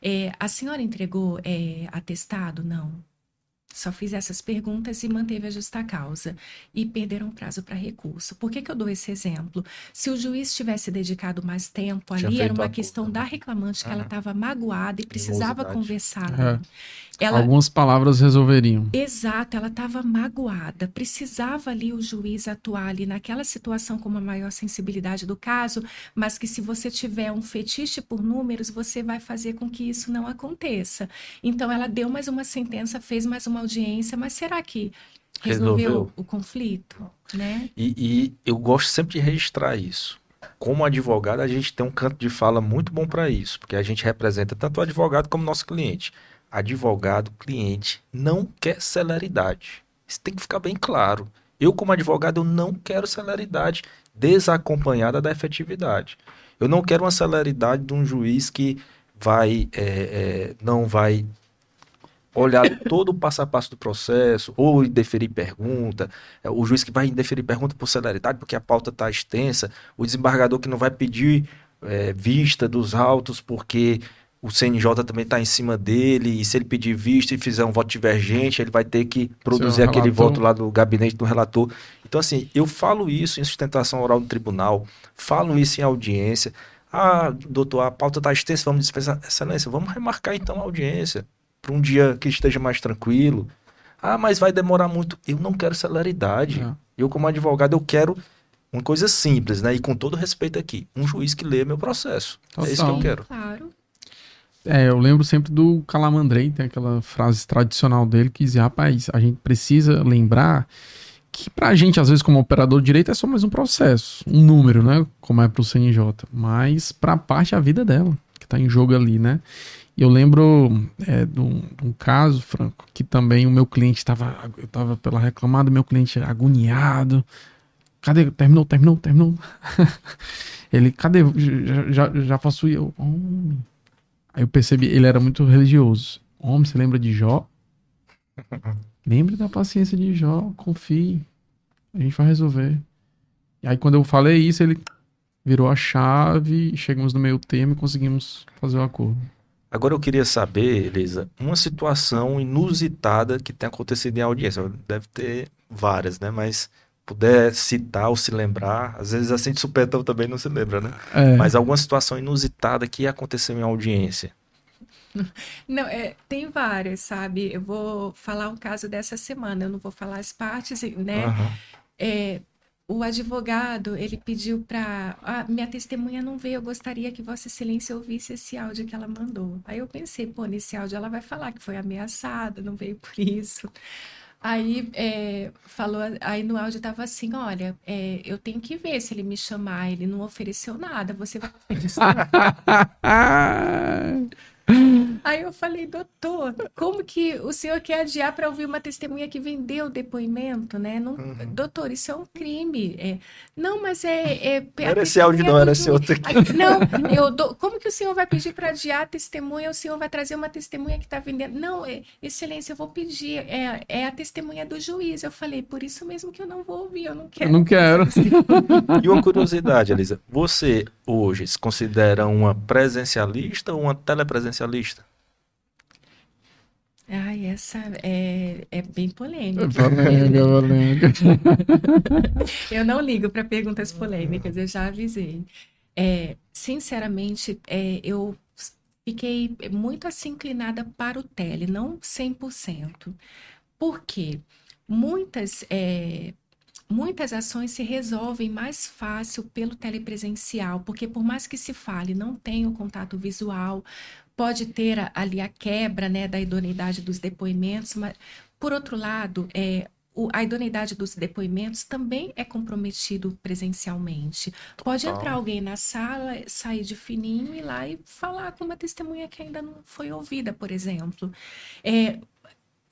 É, a senhora entregou é, atestado? Não. Só fiz essas perguntas e manteve a justa causa. E perderam prazo para recurso. Por que, que eu dou esse exemplo? Se o juiz tivesse dedicado mais tempo, Tinha ali era uma questão da né? reclamante que ela estava magoada e precisava conversar. É. Ela, Algumas palavras resolveriam. Exato, ela estava magoada, precisava ali o juiz atuar ali naquela situação com uma maior sensibilidade do caso, mas que se você tiver um fetiche por números, você vai fazer com que isso não aconteça. Então ela deu mais uma sentença, fez mais uma audiência, mas será que resolveu, Resolveu. o conflito, né? E, e eu gosto sempre de registrar isso. Como advogado, a gente tem um canto de fala muito bom para isso, porque a gente representa tanto o advogado como o nosso cliente. Advogado, cliente, não quer celeridade. Isso tem que ficar bem claro. Eu, como advogado, eu não quero celeridade desacompanhada da efetividade. Eu não quero uma celeridade de um juiz que vai, é, é, não vai olhar todo o passo a passo do processo, ou indeferir pergunta, é, o juiz que vai indeferir pergunta por celeridade, porque a pauta está extensa, o desembargador que não vai pedir é, vista dos autos, porque o CNJ também está em cima dele, e se ele pedir vista e fizer um voto divergente, ele vai ter que produzir aquele voto lá do gabinete do relator. Então, assim, eu falo isso em sustentação oral no tribunal, falo isso em audiência. Ah, doutor, a pauta está extensa, vamos dispensar. Excelência, vamos remarcar então a audiência para um dia que esteja mais tranquilo. Ah, mas vai demorar muito. Eu não quero celeridade. É. Eu, como advogado, eu quero uma coisa simples, né? E com todo respeito aqui, um juiz que lê meu processo. É isso que eu Total. quero. Claro. É, eu lembro sempre do Calamandrei, tem aquela frase tradicional dele que dizia, rapaz, a gente precisa lembrar que pra gente, às vezes, como operador de direito, é só mais um processo, um número, né? Como é pro CNJ. Mas pra parte a vida dela, que tá em jogo ali, né? E eu lembro é, de, um, de um caso, Franco, que também o meu cliente estava, eu tava pela reclamada, meu cliente agoniado. Cadê? Terminou, terminou, terminou. Ele, cadê? Já, já, já e eu. Homem. Aí eu percebi, ele era muito religioso. Homem, você lembra de Jó? Lembre da paciência de Jó, confie. A gente vai resolver. E aí quando eu falei isso, ele virou a chave, chegamos no meio termo e conseguimos fazer o acordo. Agora eu queria saber, Elisa, uma situação inusitada que tem acontecido em audiência. Deve ter várias, né? Mas puder citar ou se lembrar, às vezes assim de supetão também não se lembra, né? É, Mas alguma situação inusitada que aconteceu em audiência. Não, é, tem várias, sabe? Eu vou falar um caso dessa semana, eu não vou falar as partes, né? Aham. É, o advogado, ele pediu para... Ah, minha testemunha não veio, eu gostaria que Vossa Excelência ouvisse esse áudio que ela mandou. Aí eu pensei, pô, nesse áudio ela vai falar que foi ameaçada, não veio por isso. Aí é, falou, aí no áudio tava assim, olha, é, eu tenho que ver se ele me chamar, ele não ofereceu nada, você vai Aí eu falei, doutor, como que o senhor quer adiar para ouvir uma testemunha que vendeu o depoimento, né? Não, Uhum. Doutor, isso é um crime. É, não, mas é. é Não era esse áudio, não, era do esse outro aqui. Aí, Não, eu dou- como que o senhor vai pedir para adiar a testemunha? O senhor vai trazer uma testemunha que está vendendo? Não, é, excelência, eu vou pedir. É, é a testemunha do juiz. Eu falei, por isso mesmo que eu não vou ouvir, eu não quero. não quero. E uma curiosidade, Elisa, você hoje se considera uma presencialista ou uma telepresencialista? Ai, essa é, é bem polêmica. Polêmica, polêmica. Eu não ligo para perguntas polêmicas, eu já avisei. É, sinceramente, é, eu fiquei muito assim inclinada para o tele, não 100%. Por quê? Muitas, é, muitas ações se resolvem mais fácil pelo telepresencial, porque por mais que se fale, não tem o contato visual, pode ter ali a quebra, né, da idoneidade dos depoimentos, mas, por outro lado, é, o- a idoneidade dos depoimentos também é comprometido presencialmente. Pode Total. entrar alguém na sala, sair de fininho e ir lá e falar com uma testemunha que ainda não foi ouvida, por exemplo. É,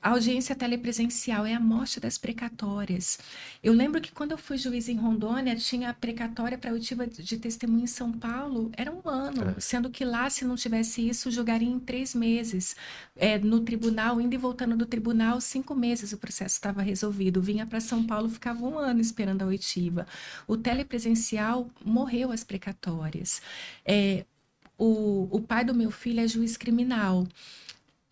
a audiência telepresencial é a morte das precatórias. Eu lembro que quando eu fui juiz em Rondônia, tinha a precatória para oitiva de testemunho em São Paulo, era um ano, é. sendo que lá, se não tivesse isso, julgaria em três meses. É, no tribunal, indo e voltando do tribunal, cinco meses o processo estava resolvido. Vinha para São Paulo, ficava um ano esperando a oitiva. O telepresencial morreu as precatórias. É, o, o pai do meu filho é juiz criminal.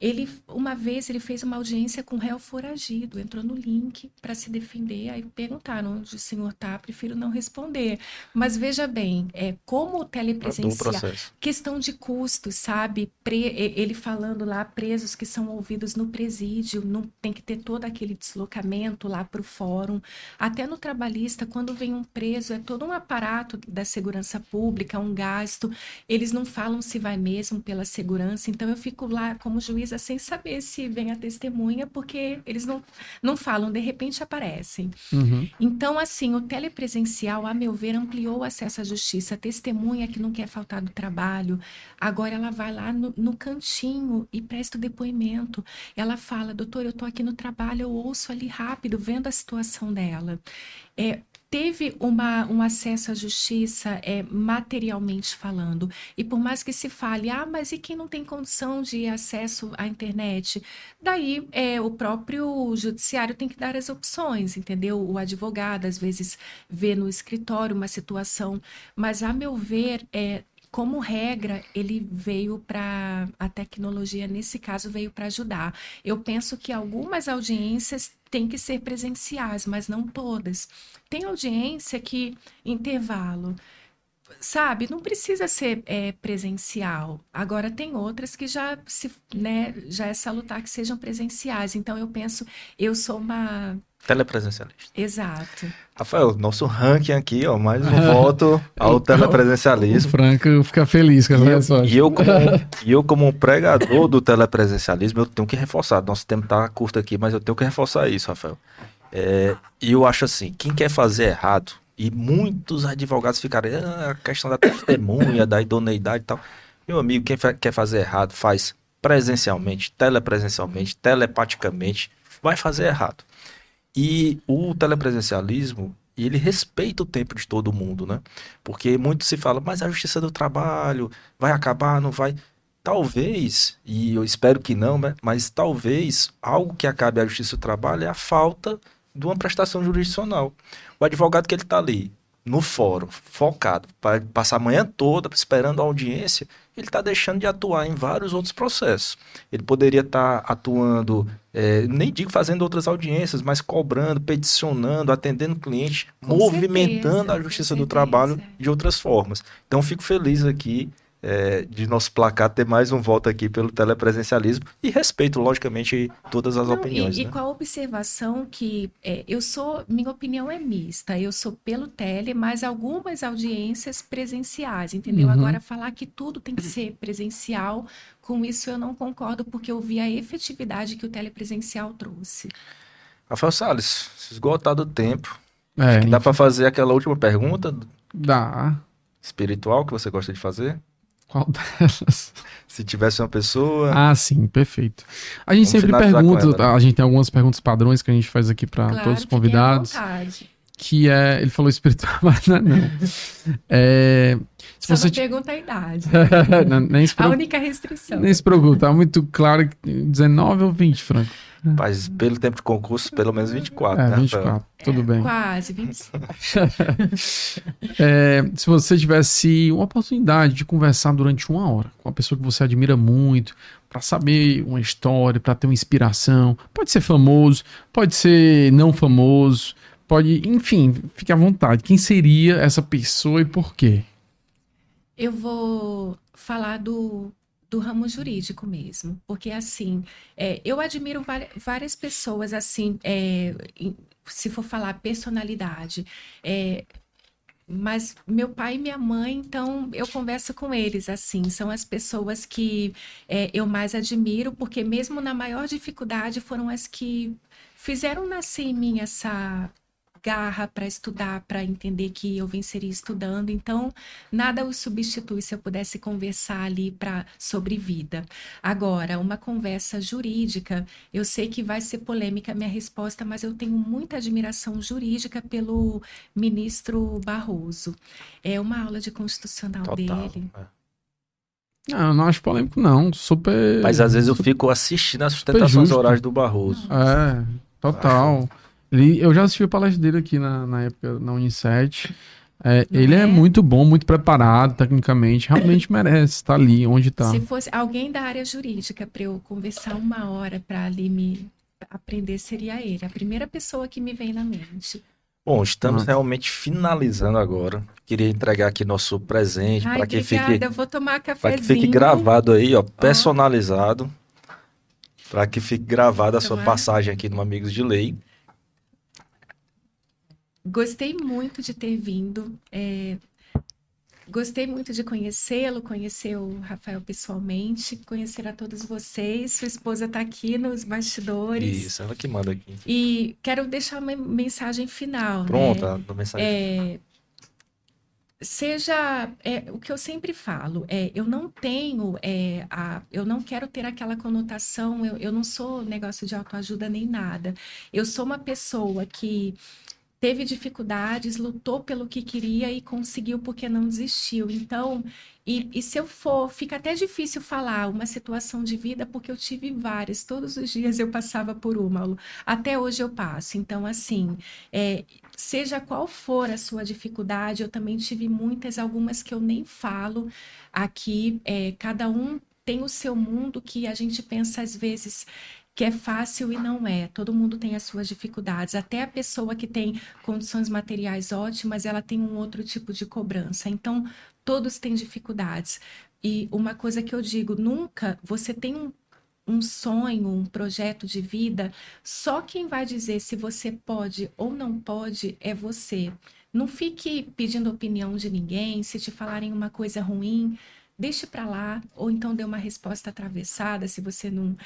Ele, uma vez, ele fez uma audiência com réu foragido, entrou no link para se defender, aí perguntaram onde o senhor está, prefiro não responder. Mas veja bem, é, como o telepresencial, questão de custos, sabe? Pre, ele falando lá, presos que são ouvidos no presídio, não tem que ter todo aquele deslocamento lá para o fórum. Até no trabalhista, quando vem um preso, é todo um aparato da segurança pública, um gasto. Eles não falam se vai mesmo pela segurança, então eu fico lá como juiz sem saber se vem a testemunha, porque eles não, não falam, de repente aparecem. Uhum. Então, assim, o telepresencial, a meu ver, ampliou o acesso à justiça. A testemunha que não quer faltar do trabalho, agora ela vai lá no, no cantinho e presta o depoimento. Ela fala, doutor, eu estou aqui no trabalho, eu ouço ali rápido, vendo a situação dela. É, teve uma, um acesso à justiça é, materialmente falando. E por mais que se fale, ah, mas e quem não tem condição de acesso à internet? Daí é, o próprio judiciário tem que dar as opções, entendeu? O advogado às vezes vê no escritório uma situação, mas a meu ver, é, como regra, ele veio para a tecnologia nesse caso veio para ajudar. Eu penso que algumas audiências têm que ser presenciais, mas não todas. Tem audiência que intervalo sabe, não precisa ser é, presencial. Agora tem outras que já se, né, já é salutar que sejam presenciais. Então eu penso, eu sou uma telepresencialista. Exato. Rafael, nosso ranking aqui, ó, mais um voto ao telepresencialismo. O Franco fica feliz com essa e resposta. E eu, como, e eu, como pregador do telepresencialismo, eu tenho que reforçar. Nosso tempo tá curto aqui, mas eu tenho que reforçar isso, Rafael. É, e eu acho assim, quem quer fazer errado, e muitos advogados ficaram, ah, a questão da testemunha, da idoneidade e tal. Meu amigo, quem quer fazer errado, faz presencialmente, telepresencialmente, telepaticamente, vai fazer errado. E o telepresencialismo, ele respeita o tempo de todo mundo, né? Porque muito se fala, mas a justiça do trabalho vai acabar, não vai. Talvez, e eu espero que não, né? mas talvez algo que acabe a justiça do trabalho é a falta uma prestação jurisdicional. O advogado que ele está ali, no fórum, focado, para passar a manhã toda esperando a audiência, ele está deixando de atuar em vários outros processos. Ele poderia estar tá atuando, é, nem digo fazendo outras audiências, mas cobrando, peticionando, atendendo cliente, com movimentando certeza, a justiça do trabalho de outras formas. Então, fico feliz aqui é, de nosso placar ter mais um voto aqui pelo telepresencialismo e respeito, logicamente, todas as Não, opiniões. E, né? e, com a observação que é, eu sou, minha opinião é mista, eu sou pelo tele, mas algumas audiências presenciais, entendeu? Uhum. Agora, falar que tudo tem que ser presencial, com isso eu não concordo, porque eu vi a efetividade que o telepresencial trouxe. Rafael Salles, esgotado o tempo. É, dá para fazer aquela última pergunta? Dá. Espiritual que você gosta de fazer? Qual delas? Se tivesse uma pessoa. Ah, sim, perfeito. A gente Vamos sempre pergunta, ela, né? a gente tem algumas perguntas padrões que a gente faz aqui para claro, todos os convidados. Que é, ele falou espiritual, mas não. É não. É, se Só você pergunta a idade. não, nem se a única restrição. Nem se preocupe, tá muito claro 19 ou 20, Franco. Mas pelo tempo de concurso, pelo menos 24, é, né? 24, tudo é, bem. Quase, 25. é, se você tivesse uma oportunidade de conversar durante uma hora com uma pessoa que você admira muito, para saber uma história, para ter uma inspiração, pode ser famoso, pode ser não famoso, pode, enfim, fique à vontade. Quem seria essa pessoa e por quê? Eu vou falar do do ramo jurídico mesmo, porque assim, é, eu admiro várias pessoas assim, é, se for falar personalidade, é, mas meu pai e minha mãe, então eu converso com eles assim, são as pessoas que é, eu mais admiro, porque mesmo na maior dificuldade foram as que fizeram nascer em mim essa garra para estudar, para entender que eu venceria estudando. Então, nada o substitui se eu pudesse conversar ali para sobre vida. Agora, uma conversa jurídica, eu sei que vai ser polêmica a minha resposta, mas eu tenho muita admiração jurídica pelo ministro Barroso. É uma aula de constitucional Total, dele. É. Não, não acho polêmico, não. Super. Mas às vezes eu fico assistindo as sustentações orais do Barroso. É, total. Ele, eu já assisti a palestra dele aqui na, na época, na Unicef. É, ele é? é? muito bom, muito preparado tecnicamente, realmente merece estar ali onde está. Se fosse alguém da área jurídica para eu conversar uma hora para ali me aprender, seria ele. A primeira pessoa que me vem na mente. Bom, estamos Nossa. realmente finalizando agora. Queria entregar aqui nosso presente para que fique. Eu vou tomar cafezinho. Para que fique gravado aí, ó, personalizado. Oh. Para que fique gravada a sua passagem aqui no Amigos de Lei. Gostei muito de ter vindo. É, gostei muito de conhecê-lo, conhecer o Rafael pessoalmente, conhecer a todos vocês. Sua esposa está aqui nos bastidores. Isso, ela que manda aqui. E quero deixar uma mensagem final. Pronta, né? a mensagem. É, seja é, o que eu sempre falo é eu não tenho é, a, eu não quero ter aquela conotação eu, eu não sou negócio de autoajuda nem nada eu sou uma pessoa que teve dificuldades, lutou pelo que queria e conseguiu porque não desistiu. Então, e, e, se eu for, fica até difícil falar uma situação de vida, porque eu tive várias. Todos os dias eu passava por uma, até hoje eu passo. Então, assim, é, seja qual for a sua dificuldade, eu também tive muitas, algumas que eu nem falo aqui. É, cada um tem o seu mundo que a gente pensa às vezes que é fácil e não é. Todo mundo tem as suas dificuldades. Até a pessoa que tem condições materiais ótimas, ela tem um outro tipo de cobrança. Então, todos têm dificuldades. E uma coisa que eu digo, nunca você tem um, um sonho, um projeto de vida, só quem vai dizer se você pode ou não pode é você. Não fique pedindo opinião de ninguém, se te falarem uma coisa ruim, deixe para lá, ou então dê uma resposta atravessada, se você não.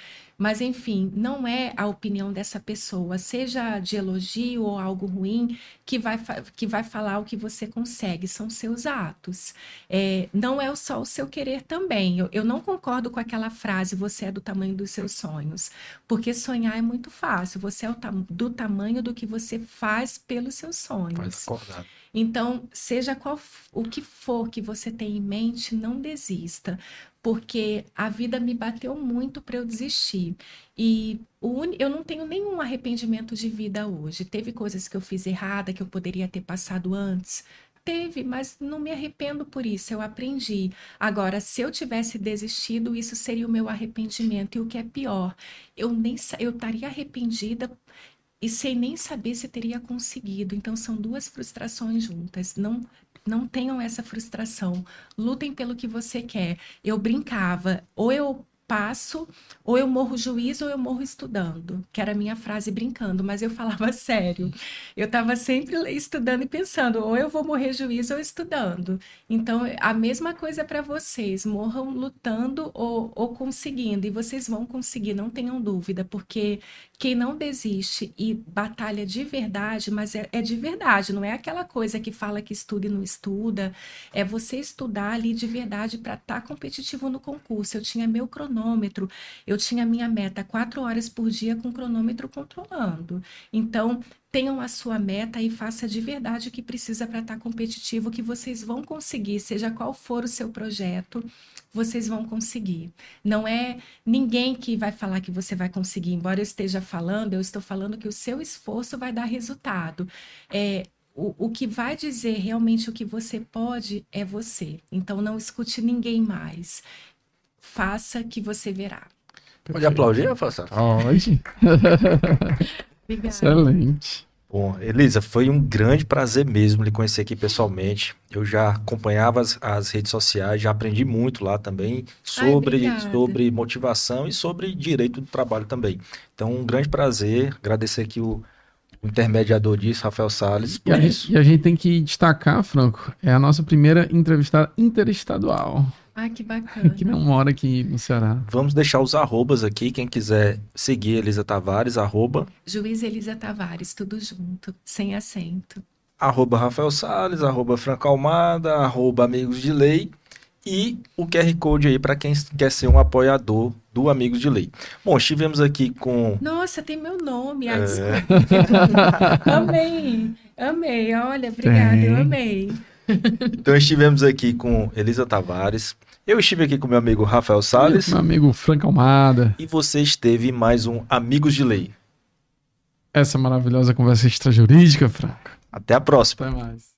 Mas, enfim, não é a opinião dessa pessoa, seja de elogio ou algo ruim, que vai, que vai falar o que você consegue, são seus atos. É, não é só o seu querer também. Eu, eu não concordo com aquela frase, você é do tamanho dos seus sonhos, porque sonhar é muito fácil, você é tam do tamanho do que você faz pelos seus sonhos. Faz. Então, seja qual o que for que você tem em mente, não desista, porque a vida me bateu muito para eu desistir. E eu não tenho nenhum arrependimento de vida hoje. Teve coisas que eu fiz errada, que eu poderia ter passado antes. Teve, mas não me arrependo por isso, eu aprendi. Agora, se eu tivesse desistido, isso seria o meu arrependimento. E o que é pior, eu nem eu estaria arrependida e sem nem saber se teria conseguido. Então são duas frustrações juntas. Não não tenham essa frustração. Lutem pelo que você quer. Eu brincava, ou eu passo, ou eu morro juiz ou eu morro estudando, que era a minha frase brincando, mas eu falava sério. Eu estava sempre estudando e pensando, ou eu vou morrer juiz ou estudando. Então, a mesma coisa para vocês, morram lutando ou, ou conseguindo, e vocês vão conseguir, não tenham dúvida, porque quem não desiste e batalha de verdade, mas é, é, de verdade, não é aquela coisa que fala que estuda e não estuda, é você estudar ali de verdade para estar tá competitivo no concurso. Eu tinha meu cronômetro, eu tinha minha meta quatro horas por dia com cronômetro controlando. Então, tenham a sua meta e faça de verdade o que precisa para estar tá competitivo, que vocês vão conseguir, seja qual for o seu projeto vocês vão conseguir. Não é ninguém que vai falar que você vai conseguir. Embora eu esteja falando, eu estou falando que o seu esforço vai dar resultado. É, o, o que vai dizer realmente o que você pode é você. Então não escute ninguém mais. Faça que você verá. Pode aplaudir, Afonso? Pode. Excelente. Bom, Elisa, foi um grande prazer mesmo lhe conhecer aqui pessoalmente. Eu já acompanhava as, as redes sociais, já aprendi muito lá também sobre, Ai, sobre motivação e sobre direito do trabalho também. Então, um grande prazer. Agradecer aqui o, o intermediador disso, Rafael Salles. E a, gente, e a gente tem que destacar, Franco, é a nossa primeira entrevistada interestadual. Ah, que bacana. que não mora aqui no Ceará. Vamos deixar os arrobas aqui, quem quiser seguir Elisa Tavares, arroba, Juiz Elisa Tavares, tudo junto, sem acento. arroba Rafael Salles, arroba Franca Almada, arroba Amigos de Lei e o QR Code aí para quem quer ser um apoiador do Amigos de Lei. Bom, estivemos aqui com Nossa, tem meu nome. Ah, É. desculpa. amei, amei. Olha, obrigada, eu amei. Então estivemos aqui com Elisa Tavares, eu estive aqui com meu amigo Rafael Salles Meu amigo Franco Almada. e você esteve mais um Amigos de Lei. Essa maravilhosa conversa extrajurídica, Franco. Até a próxima. Até mais.